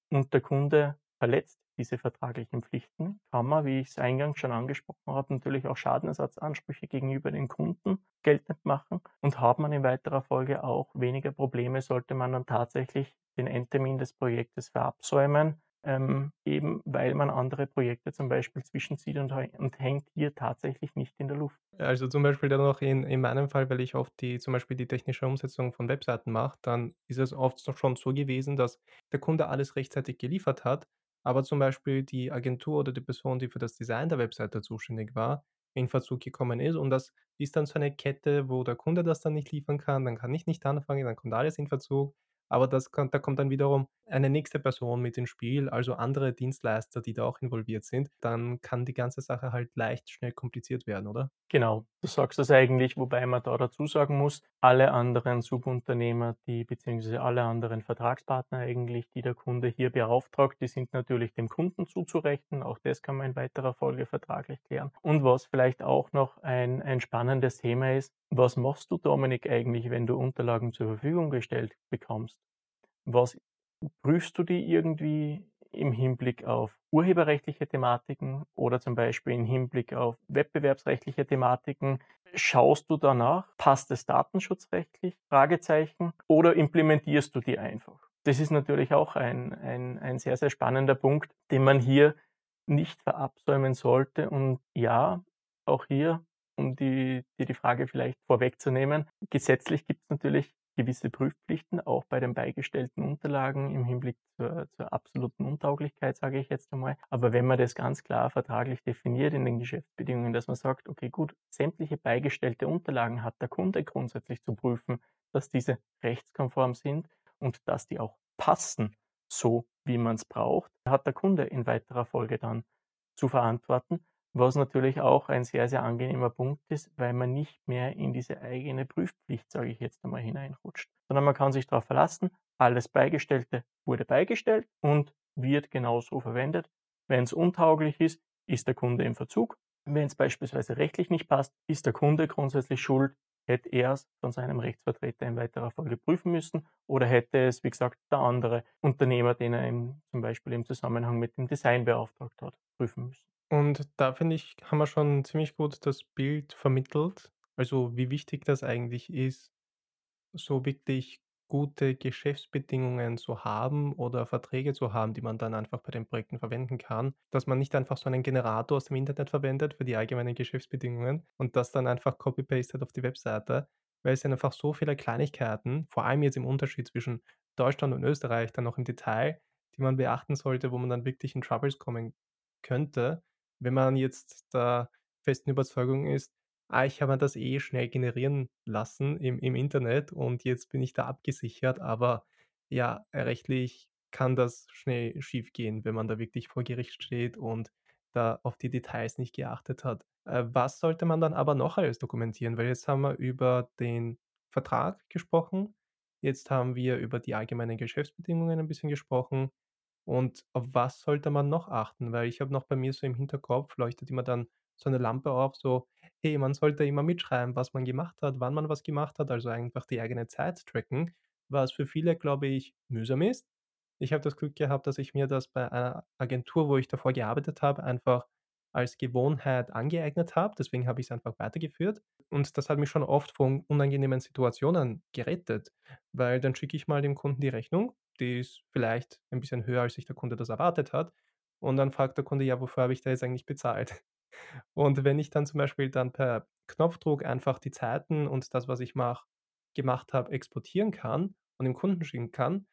und der Kunde verletzt diese vertraglichen Pflichten, kann man, wie ich's eingangs schon angesprochen habe, natürlich auch Schadenersatzansprüche gegenüber den Kunden geltend machen und hat man in weiterer Folge auch weniger Probleme, sollte man dann tatsächlich den Endtermin des Projektes verabsäumen, ähm, eben weil man andere Projekte zum Beispiel zwischenzieht und und hängt hier tatsächlich nicht in der Luft. Also, zum Beispiel dann auch in in meinem Fall, weil ich oft die zum Beispiel die technische Umsetzung von Webseiten mache, dann ist es oft schon so gewesen, dass der Kunde alles rechtzeitig geliefert hat, aber zum Beispiel die Agentur oder die Person, die für das Design der Webseite zuständig war, in Verzug gekommen ist und das ist dann so eine Kette, wo der Kunde das dann nicht liefern kann, dann kann ich nicht anfangen, dann kommt alles in Verzug. Aber das kommt da kommt dann wiederum eine nächste Person mit ins Spiel, also andere Dienstleister, die da auch involviert sind. Dann kann die ganze Sache halt leicht schnell kompliziert werden, oder? Genau, du sagst das eigentlich, wobei man da dazu sagen muss, alle anderen Subunternehmer, die beziehungsweise alle anderen Vertragspartner eigentlich, die der Kunde hier beauftragt, die sind natürlich dem Kunden zuzurechnen. Auch das kann man in weiterer Folge vertraglich klären. Und was vielleicht auch noch ein, ein spannendes Thema ist, was machst du, Dominik, eigentlich, wenn du Unterlagen zur Verfügung gestellt bekommst? Was prüfst du die irgendwie im Hinblick auf urheberrechtliche Thematiken oder zum Beispiel im Hinblick auf wettbewerbsrechtliche Thematiken? Schaust du danach, passt es datenschutzrechtlich? Fragezeichen. Oder implementierst du die einfach? Das ist natürlich auch ein, ein, ein sehr, sehr spannender Punkt, den man hier nicht verabsäumen sollte. Und ja, auch hier, um dir die Frage vielleicht vorwegzunehmen, gesetzlich gibt es natürlich gewisse Prüfpflichten, auch bei den beigestellten Unterlagen im Hinblick zur, zur absoluten Untauglichkeit, sage ich jetzt einmal. Aber wenn man das ganz klar vertraglich definiert in den Geschäftsbedingungen, dass man sagt, okay, gut, sämtliche beigestellte Unterlagen hat der Kunde grundsätzlich zu prüfen, dass diese rechtskonform sind und dass die auch passen, so wie man es braucht, hat der Kunde in weiterer Folge dann zu verantworten. Was natürlich auch ein sehr, sehr angenehmer Punkt ist, weil man nicht mehr in diese eigene Prüfpflicht, sage ich jetzt einmal, hineinrutscht, sondern man kann sich darauf verlassen, alles Beigestellte wurde beigestellt und wird genauso verwendet. Wenn es untauglich ist, ist der Kunde im Verzug. Wenn es beispielsweise rechtlich nicht passt, ist der Kunde grundsätzlich schuld, hätte er es von seinem Rechtsvertreter in weiterer Folge prüfen müssen oder hätte es, wie gesagt, der andere Unternehmer, den er im, zum Beispiel im Zusammenhang mit dem Design beauftragt hat, prüfen müssen. Und da finde ich, haben wir schon ziemlich gut das Bild vermittelt, also wie wichtig das eigentlich ist, so wirklich gute Geschäftsbedingungen zu haben oder Verträge zu haben, die man dann einfach bei den Projekten verwenden kann. Dass man nicht einfach so einen Generator aus dem Internet verwendet für die allgemeinen Geschäftsbedingungen und das dann einfach copy-pastet auf die Webseite, weil es sind einfach so viele Kleinigkeiten, vor allem jetzt im Unterschied zwischen Deutschland und Österreich, dann noch im Detail, die man beachten sollte, wo man dann wirklich in Troubles kommen könnte, wenn man jetzt der festen Überzeugung ist, ah, ich habe das eh schnell generieren lassen im im Internet und jetzt bin ich da abgesichert, aber ja, rechtlich kann das schnell schiefgehen, wenn man da wirklich vor Gericht steht und da auf die Details nicht geachtet hat. Äh, was sollte man dann aber noch alles dokumentieren? Weil jetzt haben wir über den Vertrag gesprochen, jetzt haben wir über die allgemeinen Geschäftsbedingungen ein bisschen gesprochen. Und auf was sollte man noch achten? Weil ich habe noch bei mir so im Hinterkopf leuchtet immer dann so eine Lampe auf, so: Hey, man sollte immer mitschreiben, was man gemacht hat, wann man was gemacht hat, also einfach die eigene Zeit tracken, was für viele, glaube ich, mühsam ist. Ich habe das Glück gehabt, dass ich mir das bei einer Agentur, wo ich davor gearbeitet habe, einfach als Gewohnheit angeeignet habe. Deswegen habe ich es einfach weitergeführt. Und das hat mich schon oft von unangenehmen Situationen gerettet, weil dann schicke ich mal dem Kunden die Rechnung, die ist vielleicht ein bisschen höher, als sich der Kunde das erwartet hat. Und dann fragt der Kunde: „Ja, wofür habe ich da jetzt eigentlich bezahlt?“ Und wenn ich dann zum Beispiel dann per Knopfdruck einfach die Zeiten und das, was ich mache gemacht habe, exportieren kann und dem Kunden schicken kann,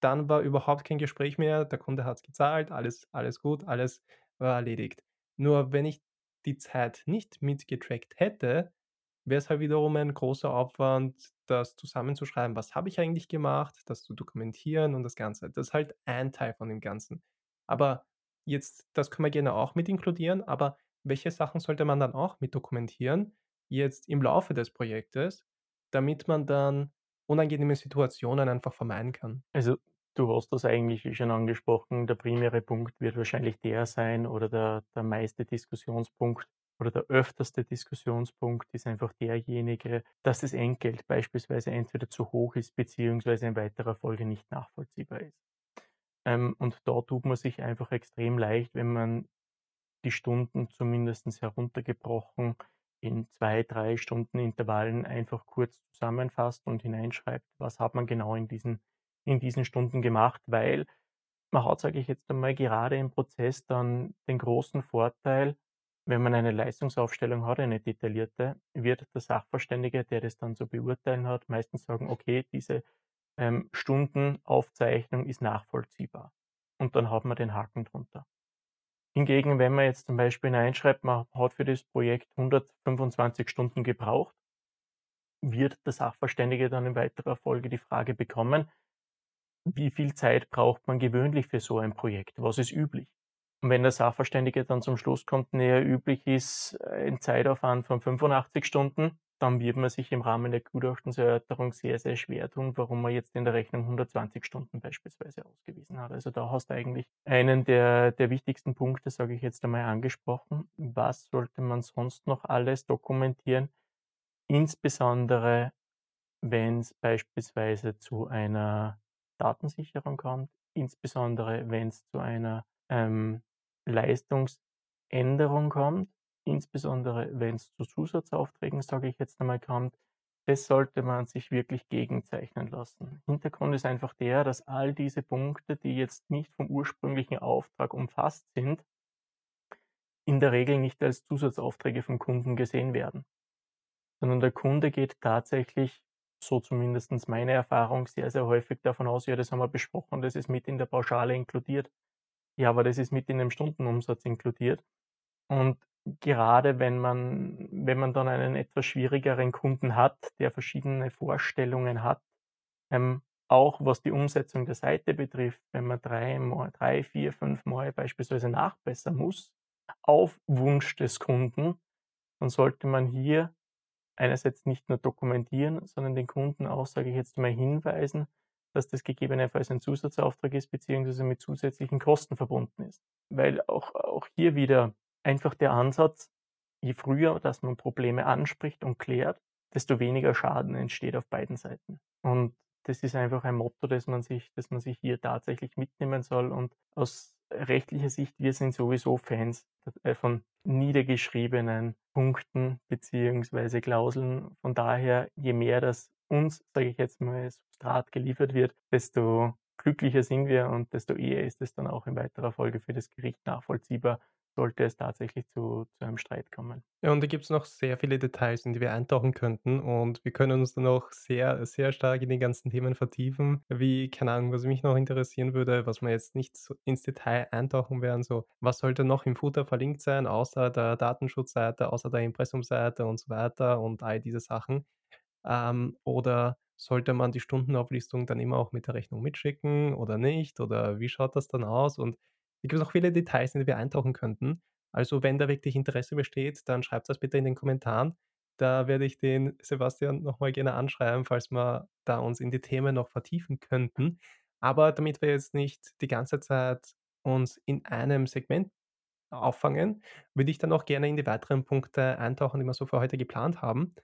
dann war überhaupt kein Gespräch mehr. Der Kunde hat's gezahlt, alles alles gut, alles war erledigt. Nur wenn ich die Zeit nicht mitgetrackt hätte, wäre es halt wiederum ein großer Aufwand, das zusammenzuschreiben. Was habe ich eigentlich gemacht, das zu dokumentieren und das Ganze. Das ist halt ein Teil von dem Ganzen. Aber jetzt das können wir gerne auch mit inkludieren, aber welche Sachen sollte man dann auch mit dokumentieren, jetzt im Laufe des Projektes, damit man dann unangenehme Situationen einfach vermeiden kann? Also, du hast das eigentlich schon angesprochen. Der primäre Punkt wird wahrscheinlich der sein oder der der meiste Diskussionspunkt oder der öfterste Diskussionspunkt ist einfach derjenige, dass das Entgelt beispielsweise entweder zu hoch ist beziehungsweise in weiterer Folge nicht nachvollziehbar ist. Ähm, und da tut man sich einfach extrem leicht, wenn man die Stunden zumindest heruntergebrochen in zwei, drei Stunden Intervallen einfach kurz zusammenfasst und hineinschreibt, was hat man genau in diesen, in diesen Stunden gemacht, weil man hat, sage ich jetzt einmal, gerade im Prozess dann den großen Vorteil, wenn man eine Leistungsaufstellung hat, eine detaillierte, wird der Sachverständige, der das dann zu beurteilen hat, meistens sagen, okay, diese ähm, Stundenaufzeichnung ist nachvollziehbar. Und dann hat man den Haken drunter. Hingegen, wenn man jetzt zum Beispiel einschreibt, man hat für das Projekt 125 Stunden gebraucht, wird der Sachverständige dann in weiterer Folge die Frage bekommen, wie viel Zeit braucht man gewöhnlich für so ein Projekt? Was ist üblich? Und wenn der Sachverständige dann zum Schluss kommt, näher üblich ist ein Zeitaufwand von 85 Stunden, dann wird man sich im Rahmen der Gutachtenserörterung sehr, sehr schwer tun, warum man jetzt in der Rechnung 120 Stunden beispielsweise ausgewiesen hat. Also da hast du eigentlich einen der, der wichtigsten Punkte, sage ich jetzt einmal, angesprochen. Was sollte man sonst noch alles dokumentieren? Insbesondere, wenn es beispielsweise zu einer Datensicherung kommt, insbesondere wenn es zu einer ähm, Leistungsänderung kommt, insbesondere wenn es zu Zusatzaufträgen, sage ich jetzt einmal, kommt, das sollte man sich wirklich gegenzeichnen lassen. Hintergrund ist einfach der, dass all diese Punkte, die jetzt nicht vom ursprünglichen Auftrag umfasst sind, in der Regel nicht als Zusatzaufträge vom Kunden gesehen werden, sondern der Kunde geht tatsächlich, so zumindest meine Erfahrung, sehr, sehr häufig davon aus, ja, das haben wir besprochen, das ist mit in der Pauschale inkludiert. Ja, aber das ist mit in dem Stundenumsatz inkludiert. Und gerade wenn man, wenn man dann einen etwas schwierigeren Kunden hat, der verschiedene Vorstellungen hat, ähm, auch was die Umsetzung der Seite betrifft, wenn man drei, drei, vier, fünf Mal beispielsweise nachbessern muss, auf Wunsch des Kunden, dann sollte man hier einerseits nicht nur dokumentieren, sondern den Kunden auch, sage ich jetzt mal, hinweisen, dass das gegebenenfalls ein Zusatzauftrag ist, beziehungsweise mit zusätzlichen Kosten verbunden ist. Weil auch, auch hier wieder einfach der Ansatz, je früher, dass man Probleme anspricht und klärt, desto weniger Schaden entsteht auf beiden Seiten. Und das ist einfach ein Motto, das man sich, das man sich hier tatsächlich mitnehmen soll. Und aus rechtlicher Sicht, wir sind sowieso Fans äh, von niedergeschriebenen Punkten beziehungsweise Klauseln. Von daher, je mehr das uns, sage ich jetzt mal, Substrat geliefert wird, desto glücklicher sind wir und desto eher ist es dann auch in weiterer Folge für das Gericht nachvollziehbar, sollte es tatsächlich zu, zu einem Streit kommen. Ja, und da gibt es noch sehr viele Details, in die wir eintauchen könnten. Und wir können uns dann auch sehr, sehr stark in die ganzen Themen vertiefen. Wie, keine Ahnung, was mich noch interessieren würde, was wir jetzt nicht so ins Detail eintauchen werden, so, was sollte noch im Footer verlinkt sein, außer der Datenschutzseite, außer der Impressumseite und so weiter und all diese Sachen. Ähm, oder sollte man die Stundenauflistung dann immer auch mit der Rechnung mitschicken oder nicht? Oder wie schaut das dann aus? Und da gibt es noch viele Details, in die wir eintauchen könnten. Also wenn da wirklich Interesse besteht, dann schreibt das bitte in den Kommentaren. Da werde ich den Sebastian nochmal gerne anschreiben, falls wir da uns in die Themen noch vertiefen könnten. Aber damit wir jetzt nicht die ganze Zeit uns in einem Segment auffangen, würde ich dann auch gerne in die weiteren Punkte eintauchen, die wir so für heute geplant haben.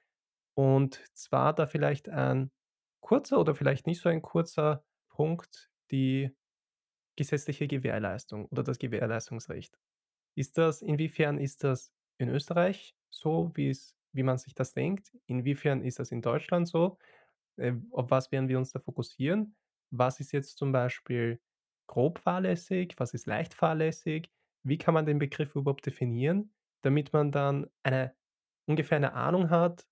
Und zwar da vielleicht ein kurzer oder vielleicht nicht so ein kurzer Punkt, die gesetzliche Gewährleistung oder das Gewährleistungsrecht. Ist das inwiefern ist das in Österreich so, wie es wie man sich das denkt? Inwiefern ist das in Deutschland so? Äh, auf was werden wir uns da fokussieren? Was ist jetzt zum Beispiel grob fahrlässig? Was ist leicht fahrlässig? Wie kann man den Begriff überhaupt definieren, damit man dann eine ungefähr eine Ahnung hat,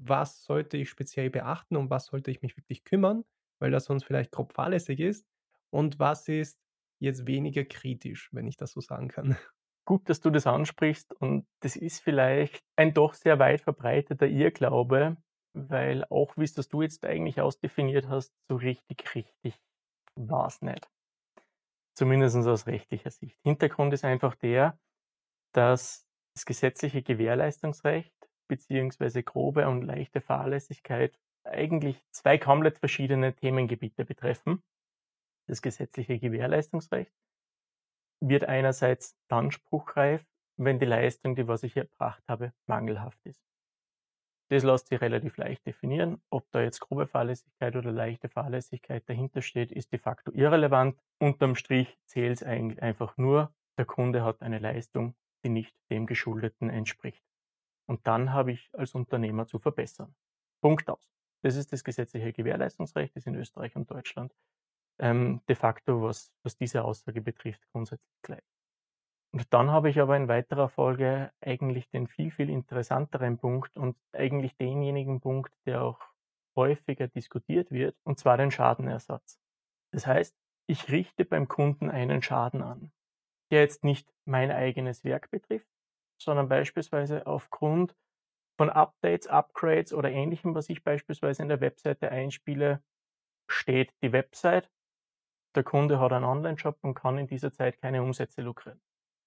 was sollte ich speziell beachten, um was sollte ich mich wirklich kümmern, weil das sonst vielleicht grob fahrlässig ist und was ist jetzt weniger kritisch, wenn ich das so sagen kann. Gut, dass du das ansprichst und das ist vielleicht ein doch sehr weit verbreiteter Irrglaube, weil auch wie es das du jetzt eigentlich ausdefiniert hast, so richtig, richtig war es nicht. Zumindest aus rechtlicher Sicht. Hintergrund ist einfach der, dass das gesetzliche Gewährleistungsrecht beziehungsweise grobe und leichte Fahrlässigkeit eigentlich zwei komplett verschiedene Themengebiete betreffen. Das gesetzliche Gewährleistungsrecht wird einerseits dann spruchreif, wenn die Leistung, die was ich erbracht habe, mangelhaft ist. Das lässt sich relativ leicht definieren. Ob da jetzt grobe Fahrlässigkeit oder leichte Fahrlässigkeit dahinter steht, ist de facto irrelevant. Unterm Strich zählt es eigentlich einfach nur, der Kunde hat eine Leistung, die nicht dem Geschuldeten entspricht. Und dann habe ich als Unternehmer zu verbessern. Punkt aus. Das ist das gesetzliche Gewährleistungsrecht, das in Österreich und Deutschland ähm, de facto, was, was diese Aussage betrifft, grundsätzlich gleich. Und dann habe ich aber in weiterer Folge eigentlich den viel, viel interessanteren Punkt und eigentlich denjenigen Punkt, der auch häufiger diskutiert wird, und zwar den Schadenersatz. Das heißt, ich richte beim Kunden einen Schaden an. der jetzt nicht mein eigenes Werk betrifft, sondern beispielsweise aufgrund von Updates, Upgrades oder Ähnlichem, was ich beispielsweise in der Webseite einspiele, steht die Website. Der Kunde hat einen Online-Shop und kann in dieser Zeit keine Umsätze lukrieren.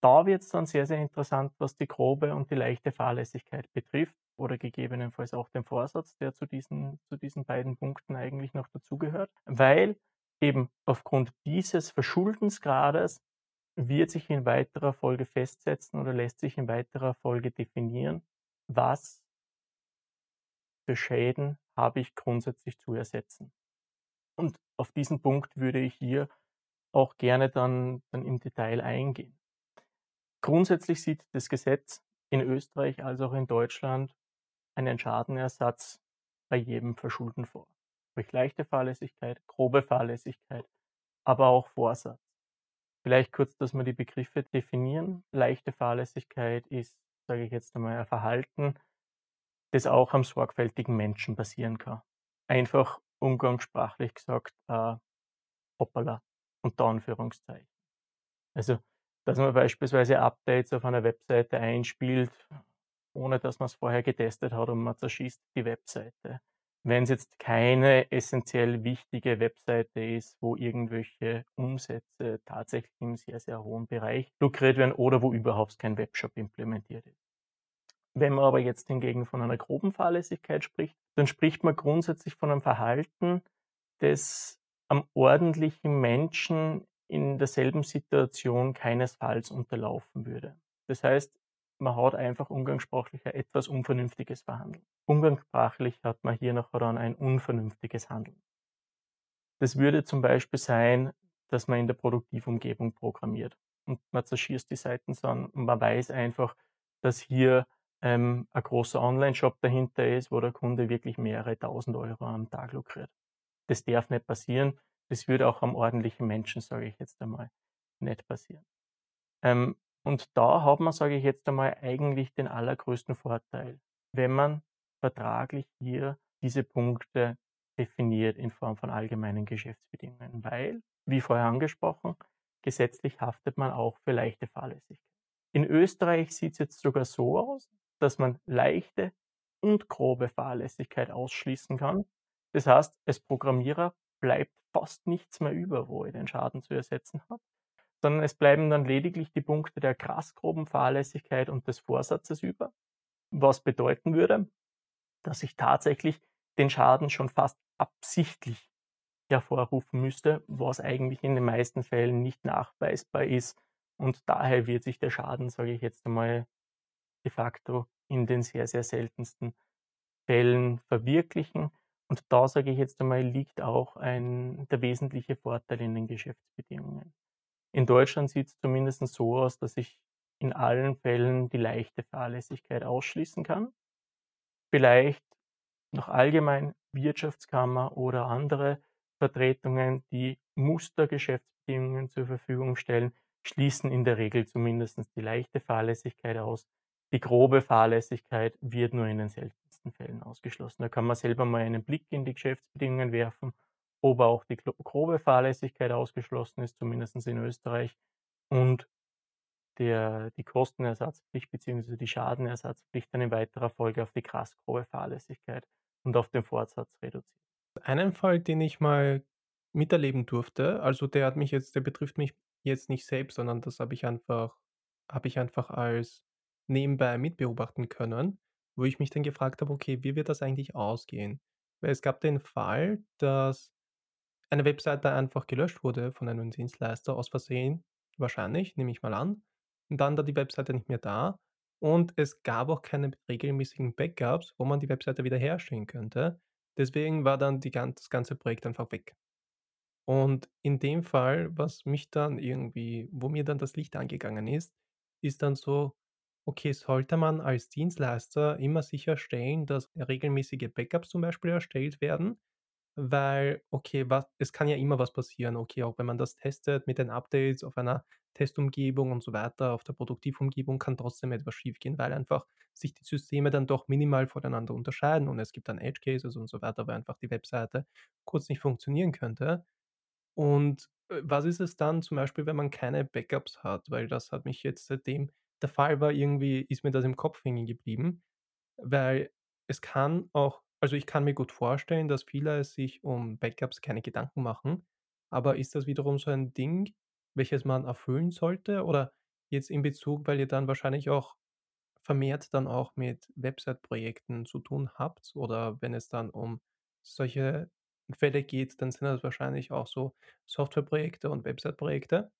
Da wird es dann sehr, sehr interessant, was die grobe und die leichte Fahrlässigkeit betrifft oder gegebenenfalls auch den Vorsatz, der zu diesen, zu diesen beiden Punkten eigentlich noch dazugehört, weil eben aufgrund dieses Verschuldensgrades wird sich in weiterer Folge festsetzen oder lässt sich in weiterer Folge definieren, was für Schäden habe ich grundsätzlich zu ersetzen. Und auf diesen Punkt würde ich hier auch gerne dann, dann im Detail eingehen. Grundsätzlich sieht das Gesetz in Österreich als auch in Deutschland einen Schadenersatz bei jedem Verschulden vor. Durch leichte Fahrlässigkeit, grobe Fahrlässigkeit, aber auch Vorsatz. Vielleicht kurz, dass wir die Begriffe definieren. Leichte Fahrlässigkeit ist, sage ich jetzt einmal, ein Verhalten, das auch am sorgfältigen Menschen passieren kann. Einfach umgangssprachlich gesagt, äh, hoppala, unter Anführungszeichen. Also dass man beispielsweise Updates auf einer Webseite einspielt, ohne dass man es vorher getestet hat und man zerschießt die Webseite. Wenn es jetzt keine essentiell wichtige Webseite ist, wo irgendwelche Umsätze tatsächlich im sehr, sehr hohen Bereich lukriert werden oder wo überhaupt kein Webshop implementiert ist. Wenn man aber jetzt hingegen von einer groben Fahrlässigkeit spricht, dann spricht man grundsätzlich von einem Verhalten, das am ordentlichen Menschen in derselben Situation keinesfalls unterlaufen würde. Das heißt, man hat einfach umgangssprachlich etwas unvernünftiges Verhandeln. Umgangssprachlich hat man hier nachher dann ein unvernünftiges Handeln. Das würde zum Beispiel sein, dass man in der Produktivumgebung programmiert und man zerschießt die Seiten dann und man weiß einfach, dass hier ähm, ein großer Online-Shop dahinter ist, wo der Kunde wirklich mehrere tausend Euro am Tag lukriert. Das darf nicht passieren. Das würde auch am ordentlichen Menschen, sage ich jetzt einmal, nicht passieren. Ähm, und da hat man, sage ich jetzt einmal, eigentlich den allergrößten Vorteil, wenn man vertraglich hier diese Punkte definiert in Form von allgemeinen Geschäftsbedingungen, weil, wie vorher angesprochen, gesetzlich haftet man auch für leichte Fahrlässigkeit. In Österreich sieht es jetzt sogar so aus, dass man leichte und grobe Fahrlässigkeit ausschließen kann. Das heißt, als Programmierer bleibt fast nichts mehr über, wo ich den Schaden zu ersetzen habe, sondern es bleiben dann lediglich die Punkte der krass groben Fahrlässigkeit und des Vorsatzes über, was bedeuten würde, dass ich tatsächlich den Schaden schon fast absichtlich hervorrufen müsste, was eigentlich in den meisten Fällen nicht nachweisbar ist. Und daher wird sich der Schaden, sage ich jetzt einmal, de facto in den sehr, sehr seltensten Fällen verwirklichen. Und da sage ich jetzt einmal, liegt auch ein, der wesentliche Vorteil in den Geschäftsbedingungen. In Deutschland sieht es zumindest so aus, dass ich in allen Fällen die leichte Fahrlässigkeit ausschließen kann. Vielleicht noch allgemein Wirtschaftskammer oder andere Vertretungen, die Mustergeschäftsbedingungen zur Verfügung stellen, schließen in der Regel zumindest die leichte Fahrlässigkeit aus. Die grobe Fahrlässigkeit wird nur in den seltensten Fällen ausgeschlossen. Da kann man selber mal einen Blick in die Geschäftsbedingungen werfen, ob auch die grobe Fahrlässigkeit ausgeschlossen ist, zumindest in Österreich, und der, die Kostenersatzpflicht bzw. die Schadenersatzpflicht dann in weiterer Folge auf die krass grobe Fahrlässigkeit und auf den Fortsatz reduziert. Einen Fall, den ich mal miterleben durfte, also der hat mich jetzt, der betrifft mich jetzt nicht selbst, sondern das habe ich einfach, habe ich einfach als nebenbei mitbeobachten können. Wo ich mich dann gefragt habe: „Okay, wie wird das eigentlich ausgehen?“ Weil es gab den Fall, dass eine Webseite einfach gelöscht wurde von einem Dienstleister aus Versehen, wahrscheinlich, nehme ich mal an. Und dann war die Webseite nicht mehr da und es gab auch keine regelmäßigen Backups, wo man die Webseite wiederherstellen könnte. Deswegen war dann die gan das ganze Projekt einfach weg. Und in dem Fall, was mich dann irgendwie wo mir dann das Licht angegangen ist, ist dann so: Okay, sollte man als Dienstleister immer sicherstellen, dass regelmäßige Backups zum Beispiel erstellt werden? Weil, okay, was es kann ja immer was passieren. Okay, auch wenn man das testet mit den Updates auf einer Testumgebung und so weiter, auf der Produktivumgebung kann trotzdem etwas schiefgehen, weil einfach sich die Systeme dann doch minimal voneinander unterscheiden und es gibt dann Edge Cases und so weiter, wo einfach die Webseite kurz nicht funktionieren könnte. Und, äh, was ist es dann zum Beispiel, wenn man keine Backups hat? Weil das hat mich jetzt seitdem der Fall war, irgendwie ist mir das im Kopf hängen geblieben, weil es kann auch also, ich kann mir gut vorstellen, dass viele sich um Backups keine Gedanken machen, aber ist das wiederum so ein Ding, welches man erfüllen sollte? Oder jetzt in Bezug, weil ihr dann wahrscheinlich auch vermehrt dann auch mit Website-Projekten zu tun habt oder wenn es dann um solche Fälle geht, dann sind das wahrscheinlich auch so Softwareprojekte und Website-Projekte.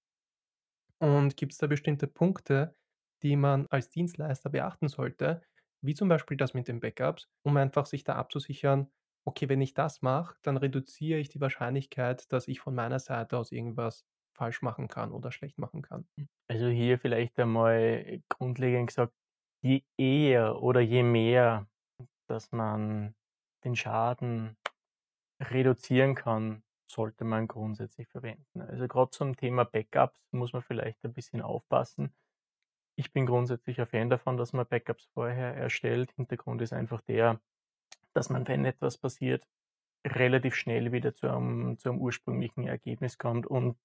Und gibt es da bestimmte Punkte, die man als Dienstleister beachten sollte, wie zum Beispiel das mit den Backups, um einfach sich da abzusichern: „Okay, wenn ich das mache, dann reduziere ich die Wahrscheinlichkeit, dass ich von meiner Seite aus irgendwas falsch machen kann oder schlecht machen kann?“ Also hier vielleicht einmal grundlegend gesagt, je eher oder je mehr, dass man den Schaden reduzieren kann, sollte man grundsätzlich verwenden. Also gerade zum Thema Backups muss man vielleicht ein bisschen aufpassen. Ich bin grundsätzlich ein Fan davon, dass man Backups vorher erstellt. Hintergrund ist einfach der, dass man, wenn etwas passiert, relativ schnell wieder zu einem, ursprünglichen Ergebnis kommt und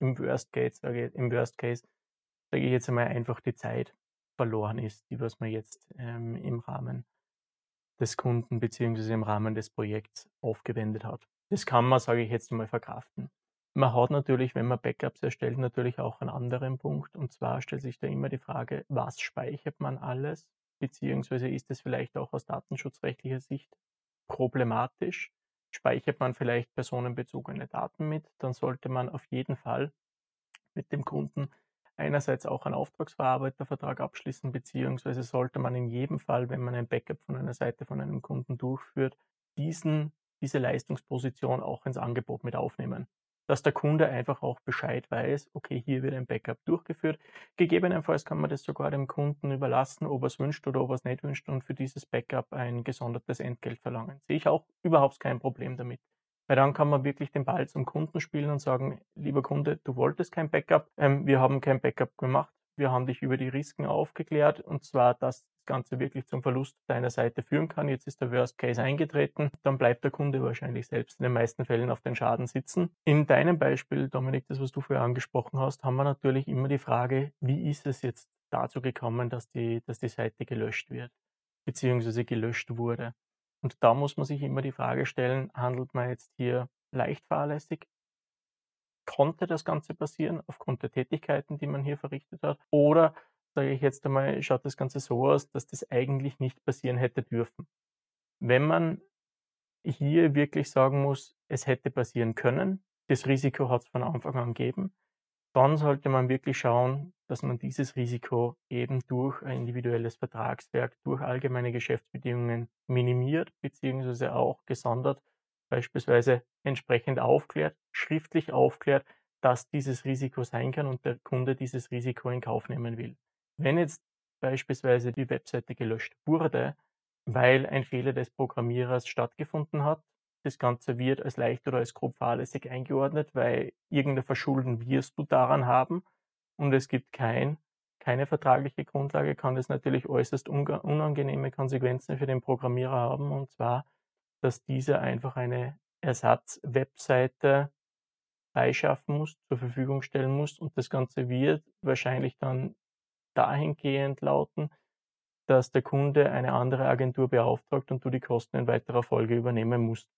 im Worst Case, sage ich, im Worst Case, sage ich jetzt einmal einfach die Zeit verloren ist, die was man jetzt ähm, im Rahmen des Kunden beziehungsweise im Rahmen des Projekts aufgewendet hat. Das kann man, sage ich jetzt einmal, verkraften. Man hat natürlich, wenn man Backups erstellt, natürlich auch einen anderen Punkt. Und zwar stellt sich da immer die Frage, was speichert man alles? Beziehungsweise ist es vielleicht auch aus datenschutzrechtlicher Sicht problematisch? Speichert man vielleicht personenbezogene Daten mit? Dann sollte man auf jeden Fall mit dem Kunden einerseits auch einen Auftragsverarbeitervertrag abschließen, beziehungsweise sollte man in jedem Fall, wenn man ein Backup von einer Seite von einem Kunden durchführt, diesen, diese Leistungsposition auch ins Angebot mit aufnehmen. Dass der Kunde einfach auch Bescheid weiß, okay, hier wird ein Backup durchgeführt. Gegebenenfalls kann man das sogar dem Kunden überlassen, ob er es wünscht oder ob er es nicht wünscht und für dieses Backup ein gesondertes Entgelt verlangen. Sehe ich auch überhaupt kein Problem damit. Weil dann kann man wirklich den Ball zum Kunden spielen und sagen, lieber Kunde, du wolltest kein Backup, ähm, wir haben kein Backup gemacht, wir haben dich über die Risiken aufgeklärt und zwar, dass das Ganze wirklich zum Verlust deiner Seite führen kann. Jetzt ist der Worst Case eingetreten, dann bleibt der Kunde wahrscheinlich selbst in den meisten Fällen auf den Schaden sitzen. In deinem Beispiel, Dominik, das was du vorher angesprochen hast, haben wir natürlich immer die Frage, wie ist es jetzt dazu gekommen, dass die, dass die Seite gelöscht wird, beziehungsweise gelöscht wurde. Und da muss man sich immer die Frage stellen, handelt man jetzt hier leicht fahrlässig? Konnte das Ganze passieren aufgrund der Tätigkeiten, die man hier verrichtet hat? Oder sage ich jetzt einmal, schaut das Ganze so aus, dass das eigentlich nicht passieren hätte dürfen? Wenn man hier wirklich sagen muss, es hätte passieren können, das Risiko hat es von Anfang an gegeben, dann sollte man wirklich schauen, dass man dieses Risiko eben durch ein individuelles Vertragswerk, durch allgemeine Geschäftsbedingungen minimiert, beziehungsweise auch gesondert beispielsweise entsprechend aufklärt, schriftlich aufklärt, dass dieses Risiko sein kann und der Kunde dieses Risiko in Kauf nehmen will. Wenn jetzt beispielsweise die Webseite gelöscht wurde, weil ein Fehler des Programmierers stattgefunden hat, das Ganze wird als leicht oder als grob fahrlässig eingeordnet, weil irgendein Verschulden wirst du daran haben und es gibt kein, keine vertragliche Grundlage, kann das natürlich äußerst unangenehme Konsequenzen für den Programmierer haben und zwar, dass dieser einfach eine Ersatz-Webseite beischaffen muss, zur Verfügung stellen muss und das Ganze wird wahrscheinlich dann dahingehend lauten, dass der Kunde eine andere Agentur beauftragt und du die Kosten in weiterer Folge übernehmen musst.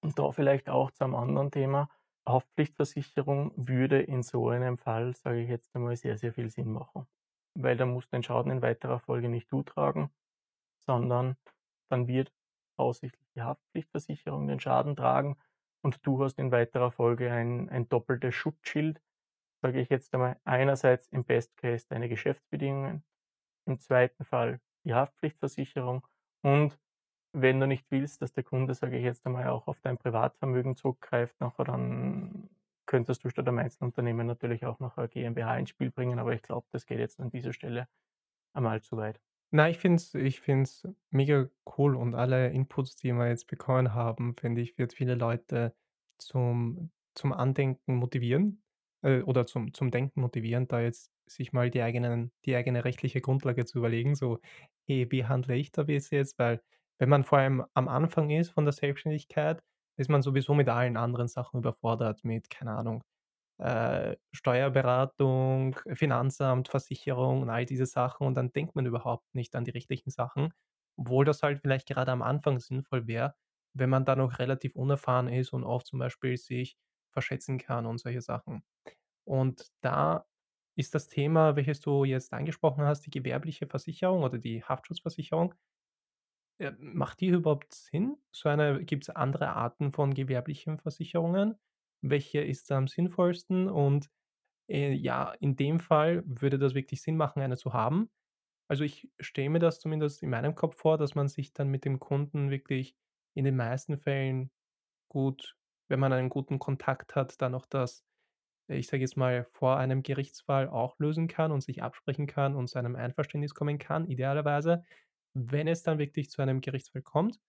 Und da vielleicht auch zu einem anderen Thema. Haftpflichtversicherung würde in so einem Fall, sage ich jetzt einmal, sehr, sehr viel Sinn machen. Weil da muss den Schaden in weiterer Folge nicht du tragen, sondern dann wird aussichtlich die Haftpflichtversicherung den Schaden tragen und du hast in weiterer Folge ein, ein doppeltes Schutzschild, sage ich jetzt einmal, einerseits im Best Case deine Geschäftsbedingungen, im zweiten Fall die Haftpflichtversicherung und wenn du nicht willst, dass der Kunde, sage ich jetzt einmal, auch auf dein Privatvermögen zurückgreift, nachher dann könntest du statt einem Einzelunternehmen natürlich auch noch eine GmbH ins Spiel bringen, aber ich glaube, das geht jetzt an dieser Stelle einmal zu weit. Na, ich finde es ich finde es mega cool und alle Inputs, die wir jetzt bekommen haben, finde ich, wird viele Leute zum zum Andenken motivieren, äh, oder zum zum Denken motivieren, da jetzt sich mal die eigenen die eigene rechtliche Grundlage zu überlegen, so: „Hey, wie handle ich da bis jetzt?“ Weil wenn man vor allem am Anfang ist von der Selbstständigkeit, ist man sowieso mit allen anderen Sachen überfordert, mit, keine Ahnung, äh, Steuerberatung, Finanzamt, Versicherung und all diese Sachen und dann denkt man überhaupt nicht an die rechtlichen Sachen, obwohl das halt vielleicht gerade am Anfang sinnvoll wäre, wenn man da noch relativ unerfahren ist und oft zum Beispiel sich verschätzen kann und solche Sachen. Und da ist das Thema, welches du jetzt angesprochen hast, die gewerbliche Versicherung oder die Haftsschutzversicherung. Äh, macht die überhaupt Sinn? So eine gibt's andere Arten von gewerblichen Versicherungen? Welche ist am sinnvollsten? Und, äh, ja, in dem Fall würde das wirklich Sinn machen, eine zu haben. Also, ich stelle mir das zumindest in meinem Kopf vor, dass man sich dann mit dem Kunden wirklich in den meisten Fällen gut wenn man einen guten Kontakt hat, dann auch das, äh, ich sage jetzt mal, vor einem Gerichtsfall auch lösen kann und sich absprechen kann und zu einem Einverständnis kommen kann, idealerweise. Wenn es dann wirklich zu einem Gerichtsfall kommt,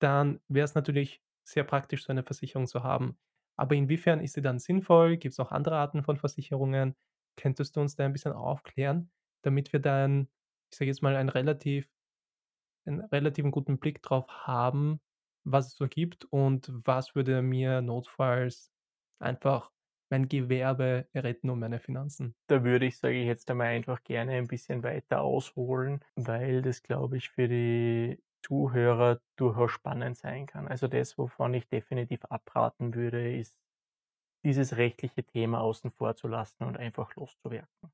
dann wäre es natürlich sehr praktisch, so eine Versicherung zu haben. Aber inwiefern ist sie dann sinnvoll? Gibt es auch andere Arten von Versicherungen? Könntest du uns da ein bisschen aufklären, damit wir dann, ich sage jetzt mal, ein relativ einen relativen guten Blick drauf haben, was es so gibt und was würde mir notfalls einfach mein Gewerbe retten und meine Finanzen. Da würde ich, sage ich jetzt einmal, einfach gerne ein bisschen weiter ausholen, weil das, glaube ich, für die Zuhörer durchaus spannend sein kann. Also das, wovon ich definitiv abraten würde, ist dieses rechtliche Thema außen vor zu lassen und einfach loszuwerken.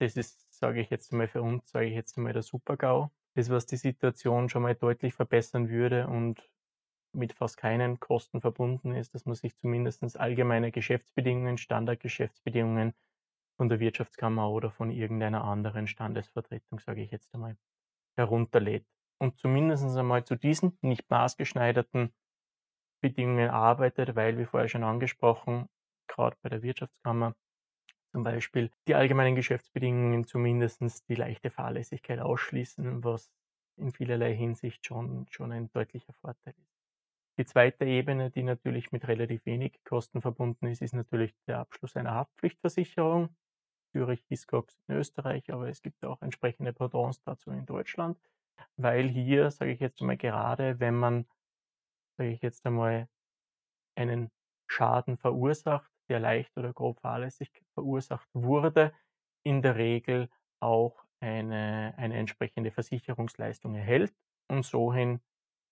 Das ist, sage ich jetzt einmal für uns, sage ich jetzt einmal der Super-GAU das, was die Situation schon mal deutlich verbessern würde und mit fast keinen Kosten verbunden ist, dass man sich zumindest allgemeine Geschäftsbedingungen, Standardgeschäftsbedingungen von der Wirtschaftskammer oder von irgendeiner anderen Standesvertretung, sage ich jetzt einmal, herunterlädt. Und zumindest einmal zu diesen nicht maßgeschneiderten Bedingungen arbeitet, weil, wie vorher schon angesprochen, gerade bei der Wirtschaftskammer zum Beispiel die allgemeinen Geschäftsbedingungen zumindest die leichte Fahrlässigkeit ausschließen, was in vielerlei Hinsicht schon, schon ein deutlicher Vorteil ist. Die zweite Ebene, die natürlich mit relativ wenig Kosten verbunden ist, ist natürlich der Abschluss einer Haftpflichtversicherung. Zürich, Hiscox in Österreich, aber es gibt auch entsprechende Pendants dazu in Deutschland, weil hier, sage ich jetzt einmal gerade, wenn man, sage ich jetzt einmal, einen Schaden verursacht, der leicht oder grob fahrlässig verursacht wurde, in der Regel auch eine, eine entsprechende Versicherungsleistung erhält und so hin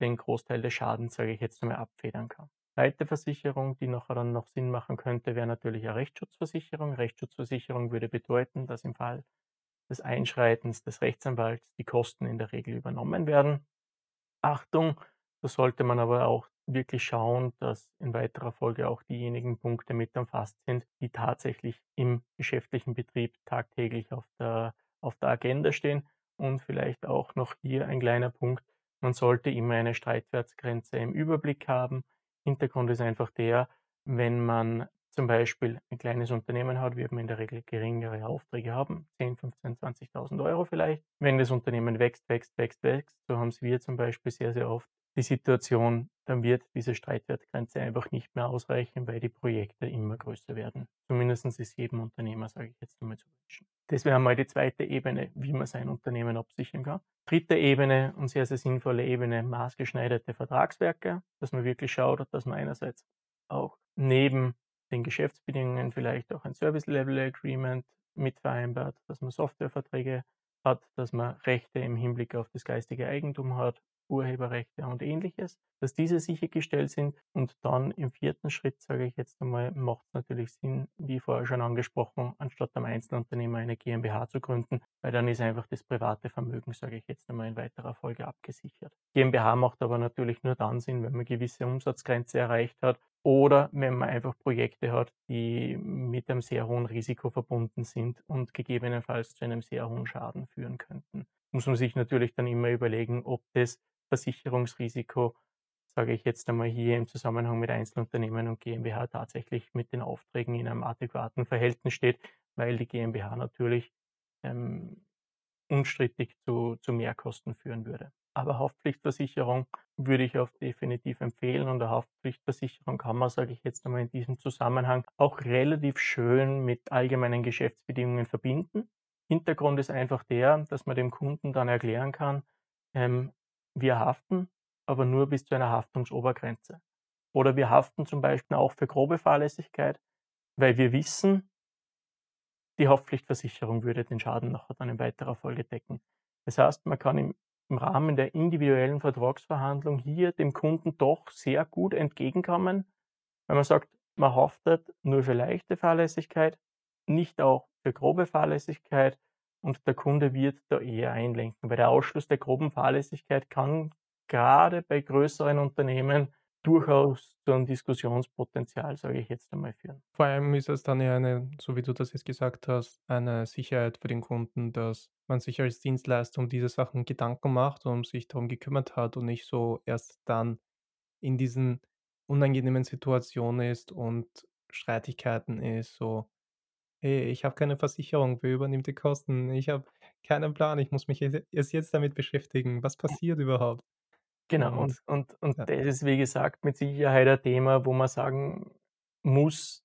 den Großteil des Schadens, sage ich jetzt einmal, abfedern kann. Zweite Versicherung, die nachher dann noch Sinn machen könnte, wäre natürlich eine Rechtsschutzversicherung. Rechtsschutzversicherung würde bedeuten, dass im Fall des Einschreitens des Rechtsanwalts die Kosten in der Regel übernommen werden. Achtung, da sollte man aber auch wirklich schauen, dass in weiterer Folge auch diejenigen Punkte mit erfasst sind, die tatsächlich im geschäftlichen Betrieb tagtäglich auf der, auf der Agenda stehen. Und vielleicht auch noch hier ein kleiner Punkt. Man sollte immer eine Streitwertsgrenze im Überblick haben. Hintergrund ist einfach der, wenn man zum Beispiel ein kleines Unternehmen hat, wird man in der Regel geringere Aufträge haben, 10, 15, 20.000 Euro vielleicht. Wenn das Unternehmen wächst, wächst, wächst, wächst, so haben wir zum Beispiel sehr, sehr oft, die Situation, dann wird diese Streitwertgrenze einfach nicht mehr ausreichen, weil die Projekte immer größer werden. Zumindest ist jedem Unternehmer, sage ich jetzt einmal, zu wünschen. Das wäre mal die zweite Ebene, wie man sein Unternehmen absichern kann. Dritte Ebene und sehr, sehr sinnvolle Ebene, maßgeschneiderte Vertragswerke, dass man wirklich schaut, dass man einerseits auch neben den Geschäftsbedingungen vielleicht auch ein Service Level Agreement mit vereinbart, dass man Softwareverträge hat, dass man Rechte im Hinblick auf das geistige Eigentum hat, Urheberrechte und ähnliches, dass diese sichergestellt sind. Und dann im vierten Schritt, sage ich jetzt einmal, macht es natürlich Sinn, wie vorher schon angesprochen, anstatt am Einzelunternehmer eine GmbH zu gründen, weil dann ist einfach das private Vermögen, sage ich jetzt einmal, in weiterer Folge abgesichert. GmbH macht aber natürlich nur dann Sinn, wenn man gewisse Umsatzgrenze erreicht hat oder wenn man einfach Projekte hat, die mit einem sehr hohen Risiko verbunden sind und gegebenenfalls zu einem sehr hohen Schaden führen könnten. Muss man sich natürlich dann immer überlegen, ob das Versicherungsrisiko, sage ich jetzt einmal hier im Zusammenhang mit Einzelunternehmen und GmbH tatsächlich mit den Aufträgen in einem adäquaten Verhältnis steht, weil die GmbH natürlich ähm, unstrittig zu, zu Mehrkosten führen würde. Aber Haftpflichtversicherung würde ich auch definitiv empfehlen und eine Haftpflichtversicherung kann man, sage ich jetzt einmal in diesem Zusammenhang, auch relativ schön mit allgemeinen Geschäftsbedingungen verbinden. Hintergrund ist einfach der, dass man dem Kunden dann erklären kann, ähm, wir haften, aber nur bis zu einer Haftungsobergrenze. Oder wir haften zum Beispiel auch für grobe Fahrlässigkeit, weil wir wissen, die Haftpflichtversicherung würde den Schaden nachher dann in weiterer Folge decken. Das heißt, man kann im, im Rahmen der individuellen Vertragsverhandlung hier dem Kunden doch sehr gut entgegenkommen, wenn man sagt, man haftet nur für leichte Fahrlässigkeit, nicht auch für grobe Fahrlässigkeit und der Kunde wird da eher einlenken, weil der Ausschluss der groben Fahrlässigkeit kann gerade bei größeren Unternehmen durchaus zu einem Diskussionspotenzial, sage ich jetzt einmal, führen. Vor allem ist es dann ja eine, so wie du das jetzt gesagt hast, eine Sicherheit für den Kunden, dass man sich als Dienstleister um diese Sachen Gedanken macht und sich darum gekümmert hat und nicht so erst dann in diesen unangenehmen Situationen ist und Streitigkeiten ist, so Hey, ich habe keine Versicherung, wer übernimmt die Kosten? Ich habe keinen Plan, ich muss mich erst jetzt damit beschäftigen. Was passiert überhaupt? Genau, Und und und und ja. das ist, wie gesagt, mit Sicherheit ein Thema, wo man sagen muss,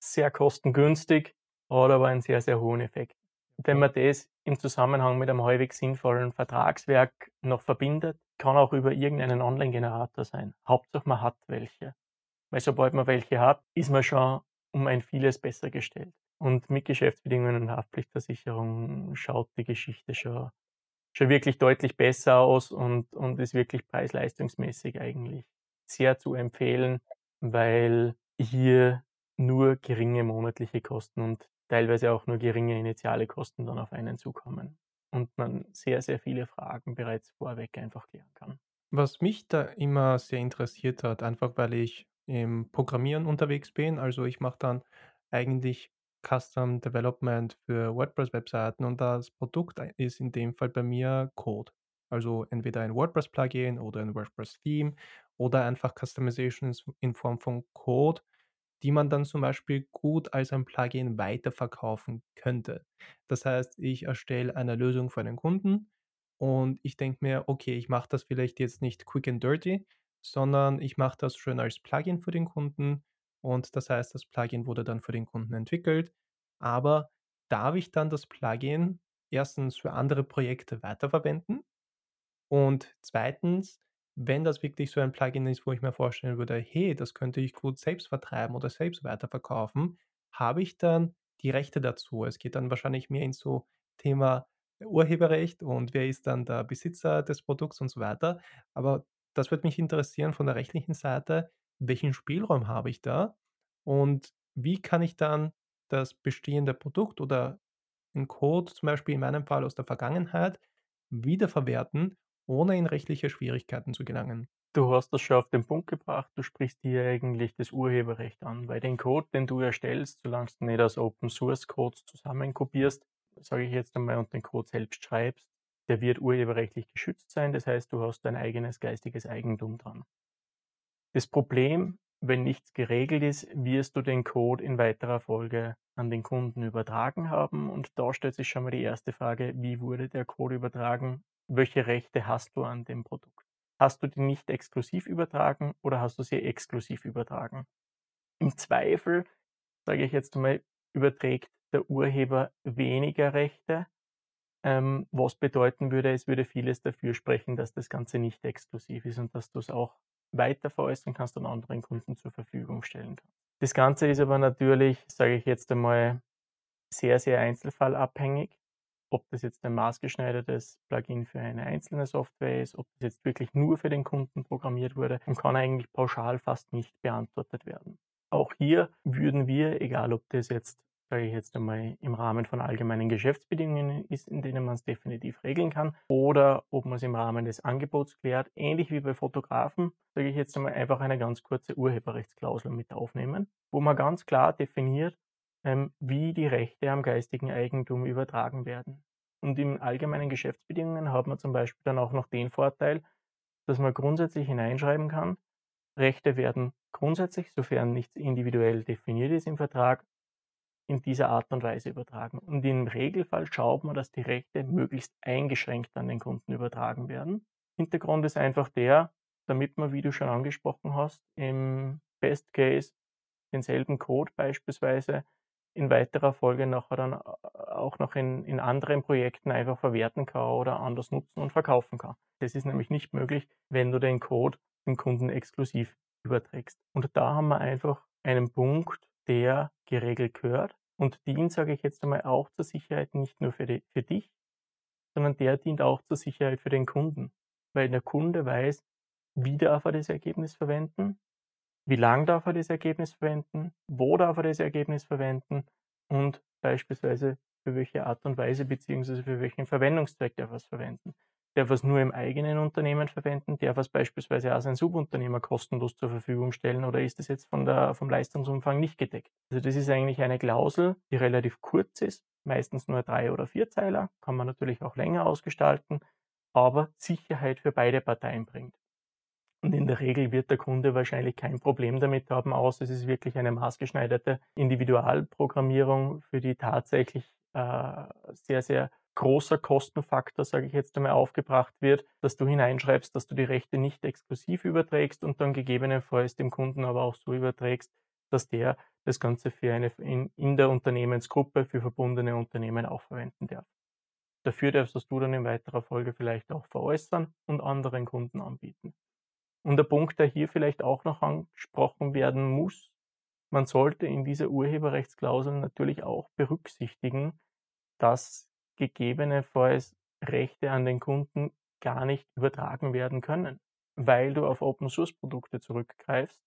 sehr kostengünstig, hat aber einen sehr, sehr hohen Effekt. Wenn man das im Zusammenhang mit einem halbwegs sinnvollen Vertragswerk noch verbindet, kann auch über irgendeinen Online-Generator sein. Hauptsache man hat welche. Weil sobald man welche hat, ist man schon um ein vieles besser gestellt. Und mit Geschäftsbedingungen und Haftpflichtversicherung schaut die Geschichte schon, schon wirklich deutlich besser aus und, und ist wirklich preis-leistungsmäßig eigentlich sehr zu empfehlen, weil hier nur geringe monatliche Kosten und teilweise auch nur geringe initiale Kosten dann auf einen zukommen und man sehr, sehr viele Fragen bereits vorweg einfach klären kann. Was mich da immer sehr interessiert hat, einfach weil ich im Programmieren unterwegs bin. Also ich mache dann eigentlich Custom Development für WordPress-Webseiten und das Produkt ist in dem Fall bei mir Code. Also entweder ein WordPress-Plugin oder ein WordPress-Theme oder einfach Customization in Form von Code, die man dann zum Beispiel gut als ein Plugin weiterverkaufen könnte. Das heißt, ich erstelle eine Lösung für einen Kunden und ich denke mir, okay, ich mache das vielleicht jetzt nicht quick and dirty, sondern ich mache das schön als Plugin für den Kunden und das heißt, das Plugin wurde dann für den Kunden entwickelt. Aber darf ich dann das Plugin erstens für andere Projekte weiterverwenden? Und zweitens, wenn das wirklich so ein Plugin ist, wo ich mir vorstellen würde, hey, das könnte ich gut selbst vertreiben oder selbst weiterverkaufen, habe ich dann die Rechte dazu? Es geht dann wahrscheinlich mehr ins so Thema Urheberrecht und wer ist dann der Besitzer des Produkts und so weiter. Aber das würde mich interessieren von der rechtlichen Seite, welchen Spielraum habe ich da und wie kann ich dann das bestehende Produkt oder 'n Code, zum Beispiel in meinem Fall aus der Vergangenheit, wiederverwerten, ohne in rechtliche Schwierigkeiten zu gelangen? Du hast das schon auf den Punkt gebracht. Du sprichst hier eigentlich das Urheberrecht an, weil den Code, den du erstellst, solange du nicht aus Open Source Codes zusammenkopierst, sage ich jetzt einmal, und den Code selbst schreibst, der wird urheberrechtlich geschützt sein. Das heißt, du hast dein eigenes geistiges Eigentum dran. Das Problem, wenn nichts geregelt ist, wirst du den Code in weiterer Folge an den Kunden übertragen haben. Und da stellt sich schon mal die erste Frage, wie wurde der Code übertragen? Welche Rechte hast du an dem Produkt? Hast du die nicht exklusiv übertragen oder hast du sie exklusiv übertragen? Im Zweifel, sage ich jetzt mal, überträgt der Urheber weniger Rechte ähm, was bedeuten würde, es würde vieles dafür sprechen, dass das Ganze nicht exklusiv ist und dass du es auch weiter veräußern kannst und anderen Kunden zur Verfügung stellen kannst. Das Ganze ist aber natürlich, sage ich jetzt einmal, sehr, sehr einzelfallabhängig, ob das jetzt ein maßgeschneidertes Plugin für eine einzelne Software ist, ob das jetzt wirklich nur für den Kunden programmiert wurde und kann eigentlich pauschal fast nicht beantwortet werden. Auch hier würden wir, egal ob das jetzt sage ich jetzt einmal, im Rahmen von allgemeinen Geschäftsbedingungen ist, in denen man es definitiv regeln kann, oder ob man es im Rahmen des Angebots klärt, ähnlich wie bei Fotografen, sage ich jetzt einmal, einfach eine ganz kurze Urheberrechtsklausel mit aufnehmen, wo man ganz klar definiert, ähm, wie die Rechte am geistigen Eigentum übertragen werden. Und in allgemeinen Geschäftsbedingungen hat man zum Beispiel dann auch noch den Vorteil, dass man grundsätzlich hineinschreiben kann, Rechte werden grundsätzlich, sofern nichts individuell definiert ist im Vertrag, in dieser Art und Weise übertragen. Und im Regelfall schaut man, dass die Rechte möglichst eingeschränkt an den Kunden übertragen werden. Hintergrund ist einfach der, damit man, wie du schon angesprochen hast, im Best Case denselben Code beispielsweise in weiterer Folge nachher dann auch noch in, in anderen Projekten einfach verwerten kann oder anders nutzen und verkaufen kann. Das ist nämlich nicht möglich, wenn du den Code dem Kunden exklusiv überträgst. Und da haben wir einfach einen Punkt, der geregelt gehört und dient, sage ich jetzt einmal, auch zur Sicherheit nicht nur für, die, für dich, sondern der dient auch zur Sicherheit für den Kunden. Weil der Kunde weiß, wie darf er das Ergebnis verwenden, wie lang darf er das Ergebnis verwenden, wo darf er das Ergebnis verwenden und beispielsweise für welche Art und Weise beziehungsweise für welchen Verwendungszweck darf er es verwenden. Darf er es nur im eigenen Unternehmen verwenden? Darf er es beispielsweise als ein Subunternehmer kostenlos zur Verfügung stellen oder ist das jetzt von der, vom Leistungsumfang nicht gedeckt? Also das ist eigentlich eine Klausel, die relativ kurz ist, meistens nur drei oder vier Zeiler, kann man natürlich auch länger ausgestalten, aber Sicherheit für beide Parteien bringt. Und in der Regel wird der Kunde wahrscheinlich kein Problem damit haben, außer es ist wirklich eine maßgeschneiderte Individualprogrammierung, für die tatsächlich äh, sehr, sehr großer Kostenfaktor, sage ich jetzt einmal, aufgebracht wird, dass du hineinschreibst, dass du die Rechte nicht exklusiv überträgst und dann gegebenenfalls dem Kunden aber auch so überträgst, dass der das Ganze für eine in, in der Unternehmensgruppe für verbundene Unternehmen auch verwenden darf. Dafür darfst du dann in weiterer Folge vielleicht auch veräußern und anderen Kunden anbieten. Und der Punkt, der hier vielleicht auch noch angesprochen werden muss, man sollte in dieser Urheberrechtsklausel natürlich auch berücksichtigen, dass gegebenenfalls Rechte an den Kunden gar nicht übertragen werden können, weil du auf Open Source Produkte zurückgreifst.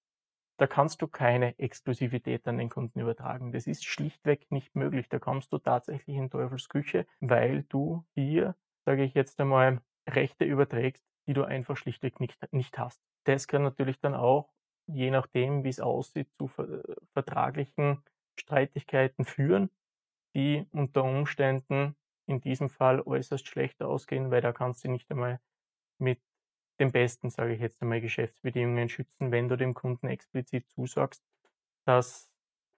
Da kannst du keine Exklusivität an den Kunden übertragen. Das ist schlichtweg nicht möglich. Da kommst du tatsächlich in Teufelsküche, weil du hier, sage ich jetzt einmal, Rechte überträgst, die du einfach schlichtweg nicht, nicht hast. Das kann natürlich dann auch, je nachdem, wie es aussieht, zu vertraglichen Streitigkeiten führen, die unter Umständen in diesem Fall äußerst schlecht ausgehen, weil da kannst du nicht einmal mit den besten, sage ich jetzt einmal, Geschäftsbedingungen schützen, wenn du dem Kunden explizit zusagst, dass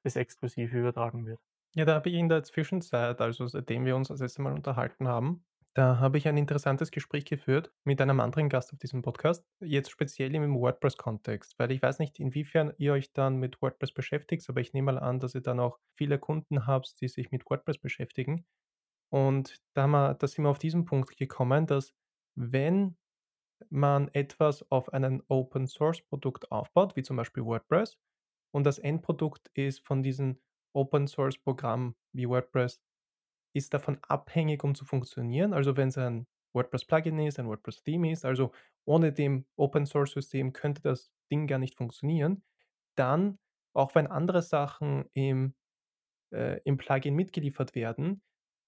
es exklusiv übertragen wird. Ja, da habe ich in der Zwischenzeit, also seitdem wir uns das erste Mal unterhalten haben, da habe ich ein interessantes Gespräch geführt mit einem anderen Gast auf diesem Podcast, jetzt speziell im WordPress-Kontext, weil ich weiß nicht, inwiefern ihr euch dann mit WordPress beschäftigt, aber ich nehme mal an, dass ihr dann auch viele Kunden habt, die sich mit WordPress beschäftigen. Und da, haben wir, da sind wir auf diesen Punkt gekommen, dass wenn man etwas auf einem Open-Source-Produkt aufbaut, wie zum Beispiel WordPress, und das Endprodukt ist von diesem Open-Source-Programm wie WordPress ist davon abhängig, um zu funktionieren. Also wenn es ein WordPress-Plugin ist, ein WordPress-Theme ist, also ohne dem Open-Source-System könnte das Ding gar nicht funktionieren, dann, auch wenn andere Sachen im, äh, im Plugin mitgeliefert werden,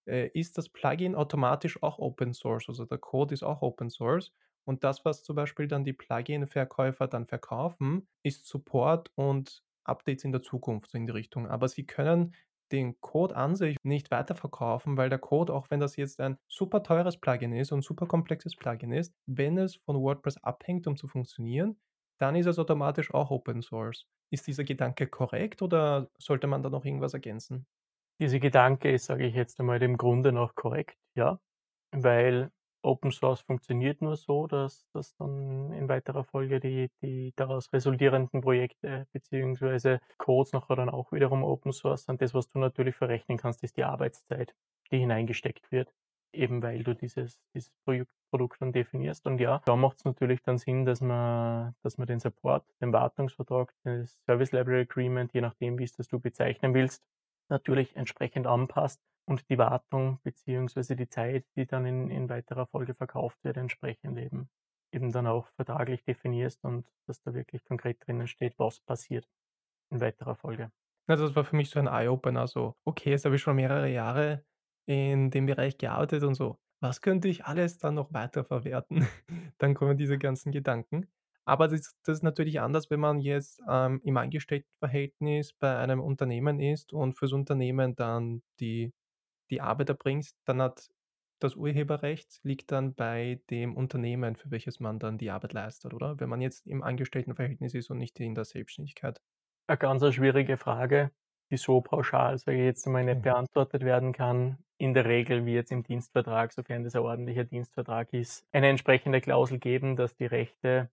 äh, ist das Plugin automatisch auch Open Source. Also der Code ist auch Open Source. Und das, was zum Beispiel dann die Plugin-Verkäufer dann verkaufen, ist Support und Updates in der Zukunft, in die Richtung. Aber sie können den Code an sich nicht weiterverkaufen, weil der Code, auch wenn das jetzt ein super teures Plugin ist und super komplexes Plugin ist, wenn es von WordPress abhängt, um zu funktionieren, dann ist es automatisch auch Open Source. Ist dieser Gedanke korrekt oder sollte man da noch irgendwas ergänzen? Dieser Gedanke ist, sage ich jetzt einmal, dem Grunde noch korrekt, ja, weil Open Source funktioniert nur so, dass, dass dann in weiterer Folge die, die daraus resultierenden Projekte bzw. Codes nachher dann auch wiederum Open Source sind. Das, was du natürlich verrechnen kannst, ist die Arbeitszeit, die hineingesteckt wird, eben weil du dieses, dieses Produkt, Produkt dann definierst. Und ja, da macht es natürlich dann Sinn, dass man, dass man den Support, den Wartungsvertrag, das Service Library Agreement, je nachdem, wie es das du bezeichnen willst, natürlich entsprechend anpasst und die Wartung beziehungsweise die Zeit, die dann in, in weiterer Folge verkauft wird, entsprechend eben, eben dann auch vertraglich definierst und dass da wirklich konkret drinnen steht, was passiert in weiterer Folge. Also das war für mich so ein Eye-Opener, so, okay, jetzt habe ich schon mehrere Jahre in dem Bereich gearbeitet und so, was könnte ich alles dann noch weiter verwerten? dann kommen diese ganzen Gedanken. Aber das, das ist natürlich anders, wenn man jetzt ähm, im Angestelltenverhältnis bei einem Unternehmen ist und fürs Unternehmen dann die die Arbeit erbringst, dann hat das Urheberrecht liegt dann bei dem Unternehmen, für welches man dann die Arbeit leistet, oder? Wenn man jetzt im Angestelltenverhältnis ist und nicht in der Selbstständigkeit. Eine ganz schwierige Frage, die so pauschal, sage ich jetzt einmal, nicht mhm. beantwortet werden kann. In der Regel wie jetzt im Dienstvertrag, sofern das ein ordentlicher Dienstvertrag ist, eine entsprechende Klausel geben, dass die Rechte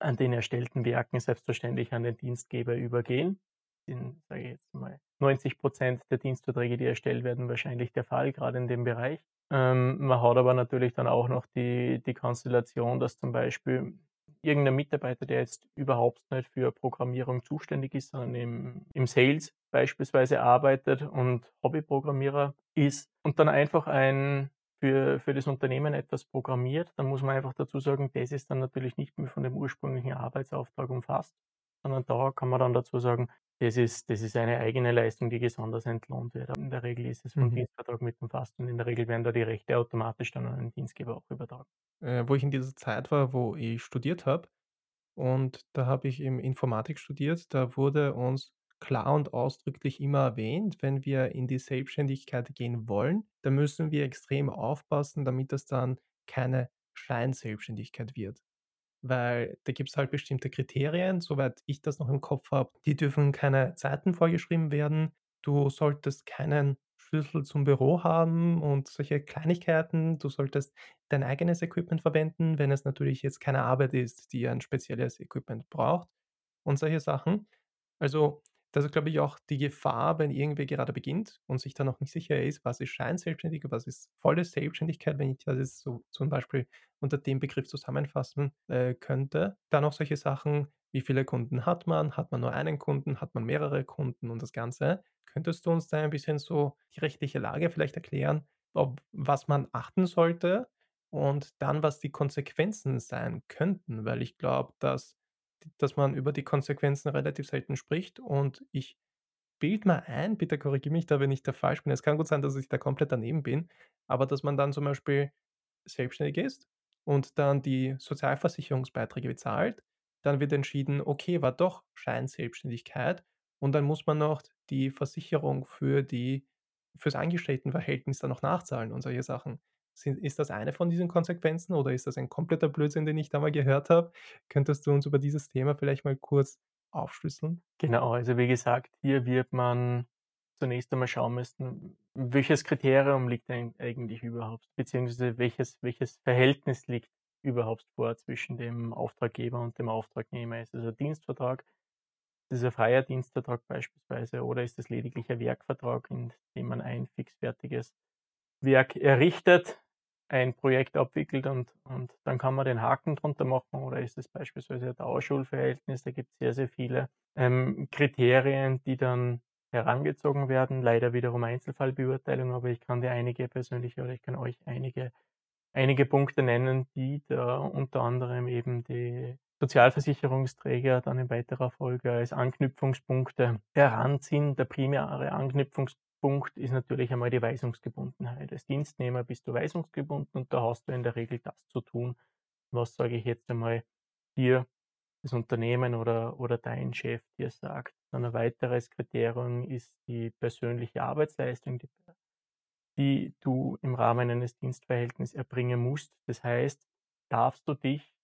an den erstellten Werken selbstverständlich an den Dienstgeber übergehen in, sage ich jetzt mal, 90 Prozent der Dienstverträge, die erstellt werden, wahrscheinlich der Fall, gerade in dem Bereich. Ähm, man hat aber natürlich dann auch noch die, die Konstellation, dass zum Beispiel irgendein Mitarbeiter, der jetzt überhaupt nicht für Programmierung zuständig ist, sondern im, im Sales beispielsweise arbeitet und Hobbyprogrammierer ist und dann einfach ein für, für das Unternehmen etwas programmiert, dann muss man einfach dazu sagen, das ist dann natürlich nicht mehr von dem ursprünglichen Arbeitsauftrag umfasst, sondern da kann man dann dazu sagen, das ist, das ist eine eigene Leistung, die besonders entlohnt wird. In der Regel ist es vom mhm. Dienstvertrag mit umfasst und in der Regel werden da die Rechte automatisch dann an den Dienstgeber auch übertragen. Äh, wo ich in dieser Zeit war, wo ich studiert habe, und da habe ich eben Informatik studiert, da wurde uns klar und ausdrücklich immer erwähnt, wenn wir in die Selbstständigkeit gehen wollen, dann müssen wir extrem aufpassen, damit das dann keine Scheinselbstständigkeit wird. Weil da gibt es halt bestimmte Kriterien, soweit ich das noch im Kopf habe. Die dürfen keine Zeiten vorgeschrieben werden. Du solltest keinen Schlüssel zum Büro haben und solche Kleinigkeiten. Du solltest dein eigenes Equipment verwenden, wenn es natürlich jetzt keine Arbeit ist, die ein spezielles Equipment braucht und solche Sachen. Also das ist, glaube ich, auch die Gefahr, wenn irgendwer gerade beginnt und sich da noch nicht sicher ist, was ist Scheinselbstständig, was ist volle Selbstständigkeit, wenn ich das jetzt so zum Beispiel unter dem Begriff zusammenfassen äh, könnte. Dann auch solche Sachen, wie viele Kunden hat man? Hat man nur einen Kunden? Hat man mehrere Kunden und das Ganze? Könntest du uns da ein bisschen so die rechtliche Lage vielleicht erklären, ob was man achten sollte und dann, was die Konsequenzen sein könnten? Weil ich glaube, dass dass man über die Konsequenzen relativ selten spricht und ich bilde mal ein, bitte korrigiere mich da, wenn ich da falsch bin. Es kann gut sein, dass ich da komplett daneben bin, aber dass man dann zum Beispiel selbstständig ist und dann die Sozialversicherungsbeiträge bezahlt, dann wird entschieden, okay, war doch Scheinselbstständigkeit und dann muss man noch die Versicherung für die fürs Angestelltenverhältnis dann noch nachzahlen und solche Sachen. Ist das eine von diesen Konsequenzen oder ist das ein kompletter Blödsinn, den ich da mal gehört habe? Könntest du uns über dieses Thema vielleicht mal kurz aufschlüsseln? Genau, also wie gesagt, hier wird man zunächst einmal schauen müssen, welches Kriterium liegt eigentlich überhaupt, beziehungsweise welches, welches Verhältnis liegt überhaupt vor zwischen dem Auftraggeber und dem Auftragnehmer. Ist es ein Dienstvertrag? Ist es ein freier Dienstvertrag beispielsweise? Oder ist es lediglich ein Werkvertrag, in dem man ein fixfertiges Werk errichtet? Ein Projekt abwickelt und, und dann kann man den Haken drunter machen oder ist es beispielsweise ein Dauerschulverhältnis, da gibt es sehr, sehr viele ähm, Kriterien, die dann herangezogen werden, leider wiederum Einzelfallbeurteilung, aber ich kann dir einige persönliche oder ich kann euch einige, einige Punkte nennen, die da unter anderem eben die Sozialversicherungsträger dann in weiterer Folge als Anknüpfungspunkte heranziehen. Der primäre Anknüpfungspunkt Punkt ist natürlich einmal die Weisungsgebundenheit. Als Dienstnehmer bist du weisungsgebunden und da hast du in der Regel das zu tun, was, sage ich jetzt einmal, dir das Unternehmen oder, oder dein Chef dir sagt. Dann ein weiteres Kriterium ist die persönliche Arbeitsleistung, die, die du im Rahmen eines Dienstverhältnisses erbringen musst. Das heißt, darfst du dich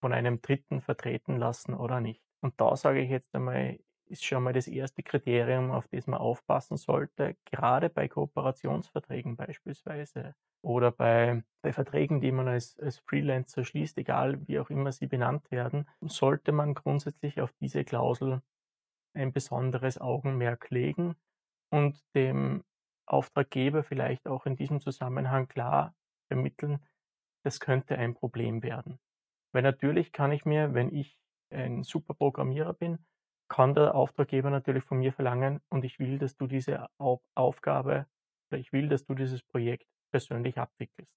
von einem Dritten vertreten lassen oder nicht? Und da sage ich jetzt einmal, ist schon mal das erste Kriterium, auf das man aufpassen sollte, gerade bei Kooperationsverträgen beispielsweise oder bei, bei Verträgen, die man als, als Freelancer schließt, egal wie auch immer sie benannt werden, sollte man grundsätzlich auf diese Klausel ein besonderes Augenmerk legen und dem Auftraggeber vielleicht auch in diesem Zusammenhang klar vermitteln, das könnte ein Problem werden. Weil natürlich kann ich mir, wenn ich ein super Programmierer bin, kann der Auftraggeber natürlich von mir verlangen und ich will, dass du diese Aufgabe oder ich will, dass du dieses Projekt persönlich abwickelst.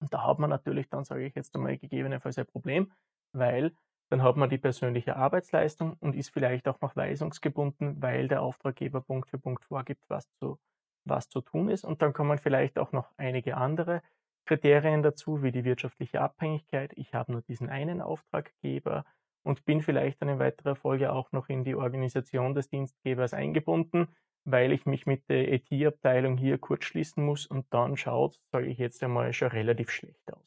Und da hat man natürlich dann, sage ich jetzt einmal, gegebenenfalls ein Problem, weil dann hat man die persönliche Arbeitsleistung und ist vielleicht auch noch weisungsgebunden, weil der Auftraggeber Punkt für Punkt vorgibt, was zu, was zu tun ist. Und dann kommen vielleicht auch noch einige andere Kriterien dazu, wie die wirtschaftliche Abhängigkeit. Ich habe nur diesen einen Auftraggeber und bin vielleicht dann in weiterer Folge auch noch in die Organisation des Dienstgebers eingebunden, weil ich mich mit der IT-Abteilung hier kurz schließen muss und dann schaut, sage ich jetzt einmal, schon relativ schlecht aus.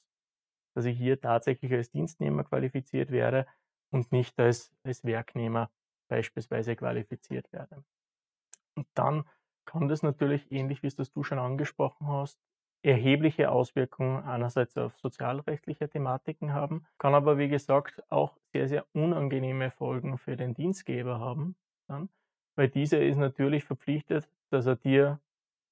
Dass ich hier tatsächlich als Dienstnehmer qualifiziert werde und nicht als, als Werknehmer beispielsweise qualifiziert werde. Und dann kann das natürlich, ähnlich wie es das du schon angesprochen hast, erhebliche Auswirkungen einerseits auf sozialrechtliche Thematiken haben, kann aber wie gesagt auch sehr, sehr unangenehme Folgen für den Dienstgeber haben, dann, weil dieser ist natürlich verpflichtet, dass er dir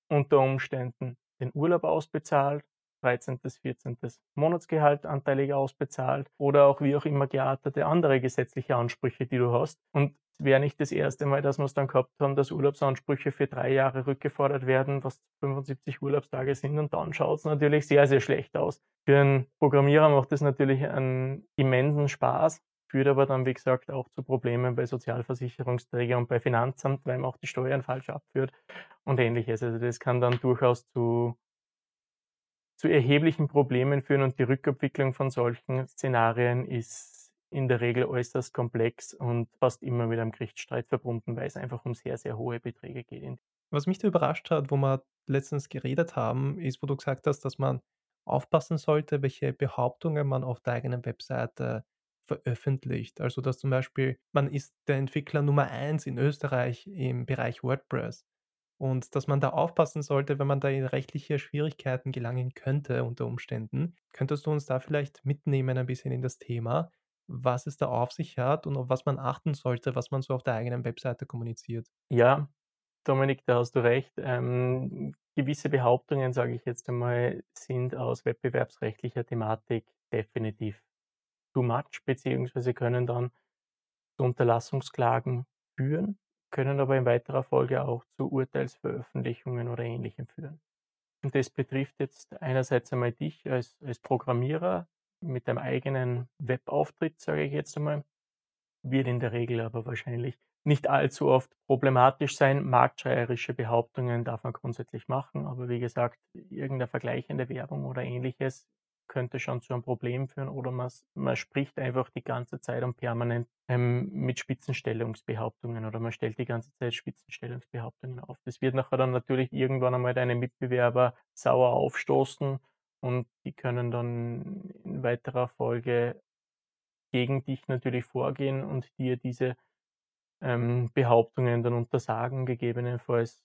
unter Umständen den Urlaub ausbezahlt, 13., 14. Monatsgehalt anteilig ausbezahlt oder auch wie auch immer geartete andere gesetzliche Ansprüche, die du hast. Und wäre nicht das erste Mal, dass wir es dann gehabt haben, dass Urlaubsansprüche für drei Jahre rückgefordert werden, was 75 Urlaubstage sind und dann schaut es natürlich sehr, sehr schlecht aus. Für einen Programmierer macht es natürlich einen immensen Spaß, führt aber dann, wie gesagt, auch zu Problemen bei Sozialversicherungsträgern und bei Finanzamt, weil man auch die Steuern falsch abführt und ähnliches. Also das kann dann durchaus zu, zu erheblichen Problemen führen und die Rückabwicklung von solchen Szenarien ist in der Regel äußerst komplex und fast immer mit einem Gerichtsstreit verbunden, weil es einfach um sehr, sehr hohe Beträge geht. Was mich da überrascht hat, wo wir letztens geredet haben, ist, wo du gesagt hast, dass man aufpassen sollte, welche Behauptungen man auf der eigenen Webseite veröffentlicht. Also, dass zum Beispiel man ist der Entwickler Nummer eins in Österreich im Bereich WordPress und dass man da aufpassen sollte, wenn man da in rechtliche Schwierigkeiten gelangen könnte unter Umständen. Könntest du uns da vielleicht mitnehmen ein bisschen in das Thema, was es da auf sich hat und auf was man achten sollte, was man so auf der eigenen Webseite kommuniziert? Ja, Dominik, da hast du recht. Ähm, gewisse Behauptungen, sage ich jetzt einmal, sind aus wettbewerbsrechtlicher Thematik definitiv too much, beziehungsweise können dann zu Unterlassungsklagen führen, können aber in weiterer Folge auch zu Urteilsveröffentlichungen oder Ähnlichem führen. Und das betrifft jetzt einerseits einmal dich als, als Programmierer mit deinem eigenen Webauftritt, sage ich jetzt einmal, wird in der Regel aber wahrscheinlich nicht allzu oft problematisch sein. Marktschreierische Behauptungen darf man grundsätzlich machen, aber wie gesagt, irgendeine vergleichende Werbung oder ähnliches könnte schon zu einem Problem führen oder man, man spricht einfach die ganze Zeit und permanent ähm, mit Spitzenstellungsbehauptungen oder man stellt die ganze Zeit Spitzenstellungsbehauptungen auf. Das wird nachher dann natürlich irgendwann einmal deine Mitbewerber sauer aufstoßen und die können dann in weiterer Folge gegen dich natürlich vorgehen und dir diese ähm, Behauptungen dann untersagen, gegebenenfalls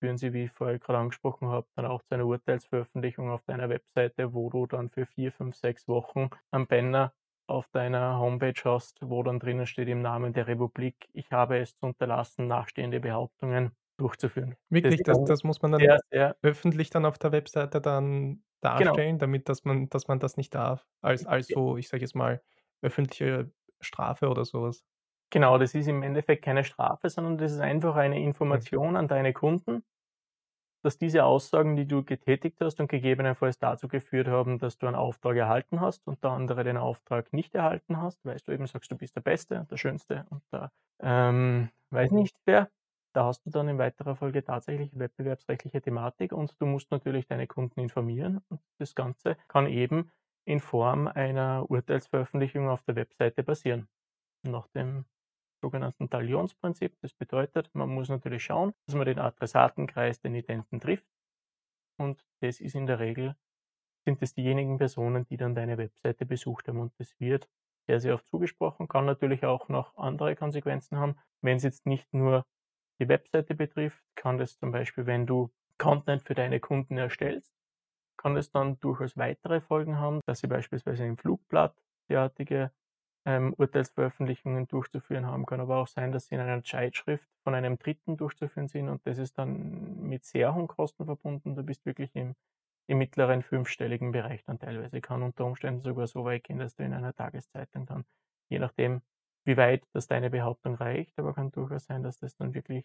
führen sie, wie ich vorher gerade angesprochen habe, dann auch zu einer Urteilsveröffentlichung auf deiner Webseite, wo du dann für vier, fünf, sechs Wochen am Banner auf deiner Homepage hast, wo dann drinnen steht im Namen der Republik, ich habe es zu unterlassen, nachstehende Behauptungen durchzuführen. Wirklich, das, das, das muss man dann sehr, sehr öffentlich dann auf der Webseite dann. Darstellen, genau. damit dass man, dass man das nicht darf, als, als so, ich sage jetzt mal, öffentliche Strafe oder sowas. Genau, das ist im Endeffekt keine Strafe, sondern das ist einfach eine Information an deine Kunden, dass diese Aussagen, die du getätigt hast und gegebenenfalls dazu geführt haben, dass du einen Auftrag erhalten hast und der andere den Auftrag nicht erhalten hast, weil du eben sagst, du bist der Beste, der Schönste und der, ähm, weiß nicht wer, da hast du dann in weiterer Folge tatsächlich wettbewerbsrechtliche Thematik und du musst natürlich deine Kunden informieren und das Ganze kann eben in Form einer Urteilsveröffentlichung auf der Webseite passieren. Nach dem sogenannten Talionsprinzip. Das bedeutet, man muss natürlich schauen, dass man den Adressatenkreis, den Identen trifft. Und das ist in der Regel, sind es diejenigen Personen, die dann deine Webseite besucht haben. Und das wird sehr, sehr oft zugesprochen, kann natürlich auch noch andere Konsequenzen haben. Wenn es jetzt nicht nur die Webseite betrifft, kann das zum Beispiel, wenn du Content für deine Kunden erstellst, kann es dann durchaus weitere Folgen haben, dass sie beispielsweise im Flugblatt derartige ähm, Urteilsveröffentlichungen durchzuführen haben. Kann aber auch sein, dass sie in einer Zeitschrift von einem Dritten durchzuführen sind und das ist dann mit sehr hohen Kosten verbunden. Du bist wirklich im, im mittleren fünfstelligen Bereich dann teilweise. Kann unter Umständen sogar so weit gehen, dass du in einer Tageszeitung dann, je nachdem, wie weit das deine Behauptung reicht, aber kann durchaus sein, dass das dann wirklich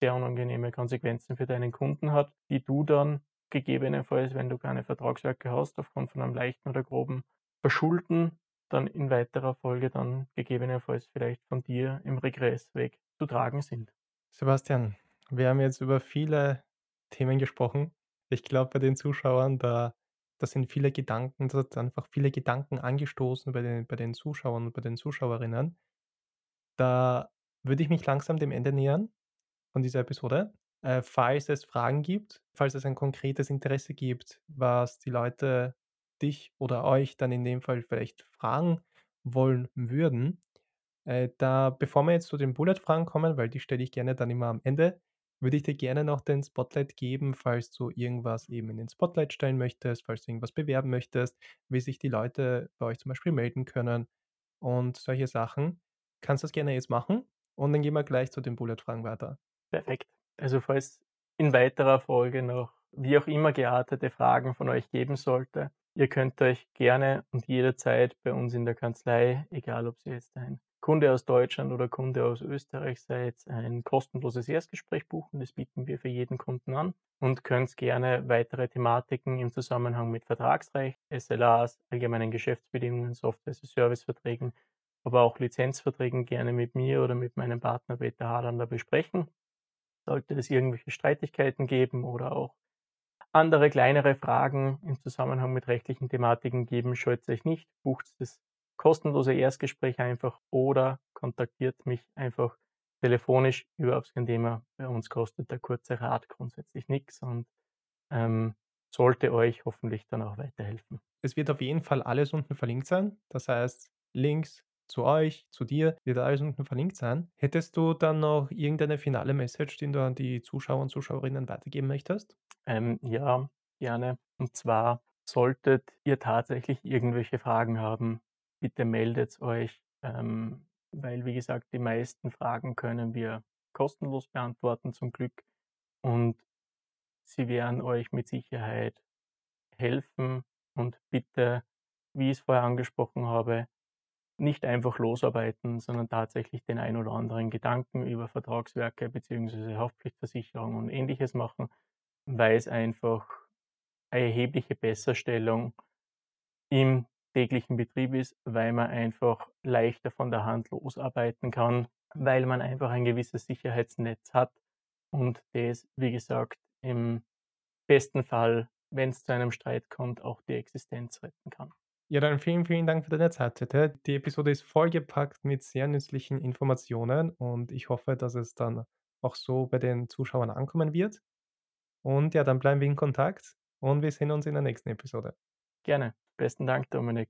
sehr unangenehme Konsequenzen für deinen Kunden hat, die du dann gegebenenfalls, wenn du keine Vertragswerke hast, aufgrund von einem leichten oder groben Verschulden dann in weiterer Folge dann gegebenenfalls vielleicht von dir im Regressweg zu tragen sind. Sebastian, wir haben jetzt über viele Themen gesprochen. Ich glaube, bei den Zuschauern, da, da sind viele Gedanken, da hat einfach viele Gedanken angestoßen bei den, bei den Zuschauern und bei den Zuschauerinnen. Da würde ich mich langsam dem Ende nähern von dieser Episode. Äh, falls es Fragen gibt, falls es ein konkretes Interesse gibt, was die Leute dich oder euch dann in dem Fall vielleicht fragen wollen würden, äh, da bevor wir jetzt zu den Bullet-Fragen kommen, weil die stelle ich gerne dann immer am Ende, würde ich dir gerne noch den Spotlight geben, falls du irgendwas eben in den Spotlight stellen möchtest, falls du irgendwas bewerben möchtest, wie sich die Leute bei euch zum Beispiel melden können und solche Sachen. Kannst du das gerne jetzt machen und dann gehen wir gleich zu den Bullet-Fragen weiter. Perfekt. Also falls in weiterer Folge noch wie auch immer geartete Fragen von euch geben sollte. Ihr könnt euch gerne und jederzeit bei uns in der Kanzlei, egal ob ihr jetzt ein Kunde aus Deutschland oder Kunde aus Österreich seid, ein kostenloses Erstgespräch buchen. Das bieten wir für jeden Kunden an und könnt gerne weitere Thematiken im Zusammenhang mit Vertragsrecht, SLAs, allgemeinen Geschäftsbedingungen, Software-Service-Verträgen, aber auch Lizenzverträgen gerne mit mir oder mit meinem Partner Peter Hadander besprechen. Sollte es irgendwelche Streitigkeiten geben oder auch andere kleinere Fragen im Zusammenhang mit rechtlichen Thematiken geben, scheut euch nicht, bucht das kostenlose Erstgespräch einfach oder kontaktiert mich einfach telefonisch, überhaupt kein Thema. Bei uns kostet der kurze Rat grundsätzlich nichts und ähm, sollte euch hoffentlich dann auch weiterhelfen. Es wird auf jeden Fall alles unten verlinkt sein. Das heißt, Links zu euch, zu dir, wird alles unten verlinkt sein. Hättest du dann noch irgendeine finale Message, die du an die Zuschauer und Zuschauerinnen weitergeben möchtest? Ähm, ja, gerne. Und zwar solltet ihr tatsächlich irgendwelche Fragen haben, bitte meldet euch, ähm, weil wie gesagt, die meisten Fragen können wir kostenlos beantworten zum Glück und sie werden euch mit Sicherheit helfen und bitte, wie ich es vorher angesprochen habe, nicht einfach losarbeiten, sondern tatsächlich den ein oder anderen Gedanken über Vertragswerke bzw. Haftpflichtversicherung und ähnliches machen, weil es einfach eine erhebliche Besserstellung im täglichen Betrieb ist, weil man einfach leichter von der Hand losarbeiten kann, weil man einfach ein gewisses Sicherheitsnetz hat und das, wie gesagt, im besten Fall, wenn es zu einem Streit kommt, auch die Existenz retten kann. Ja, dann vielen, vielen Dank für deine Zeit heute. Die Episode ist vollgepackt mit sehr nützlichen Informationen und ich hoffe, dass es dann auch so bei den Zuschauern ankommen wird. Und ja, dann bleiben wir in Kontakt und wir sehen uns in der nächsten Episode. Gerne. Besten Dank, Dominik.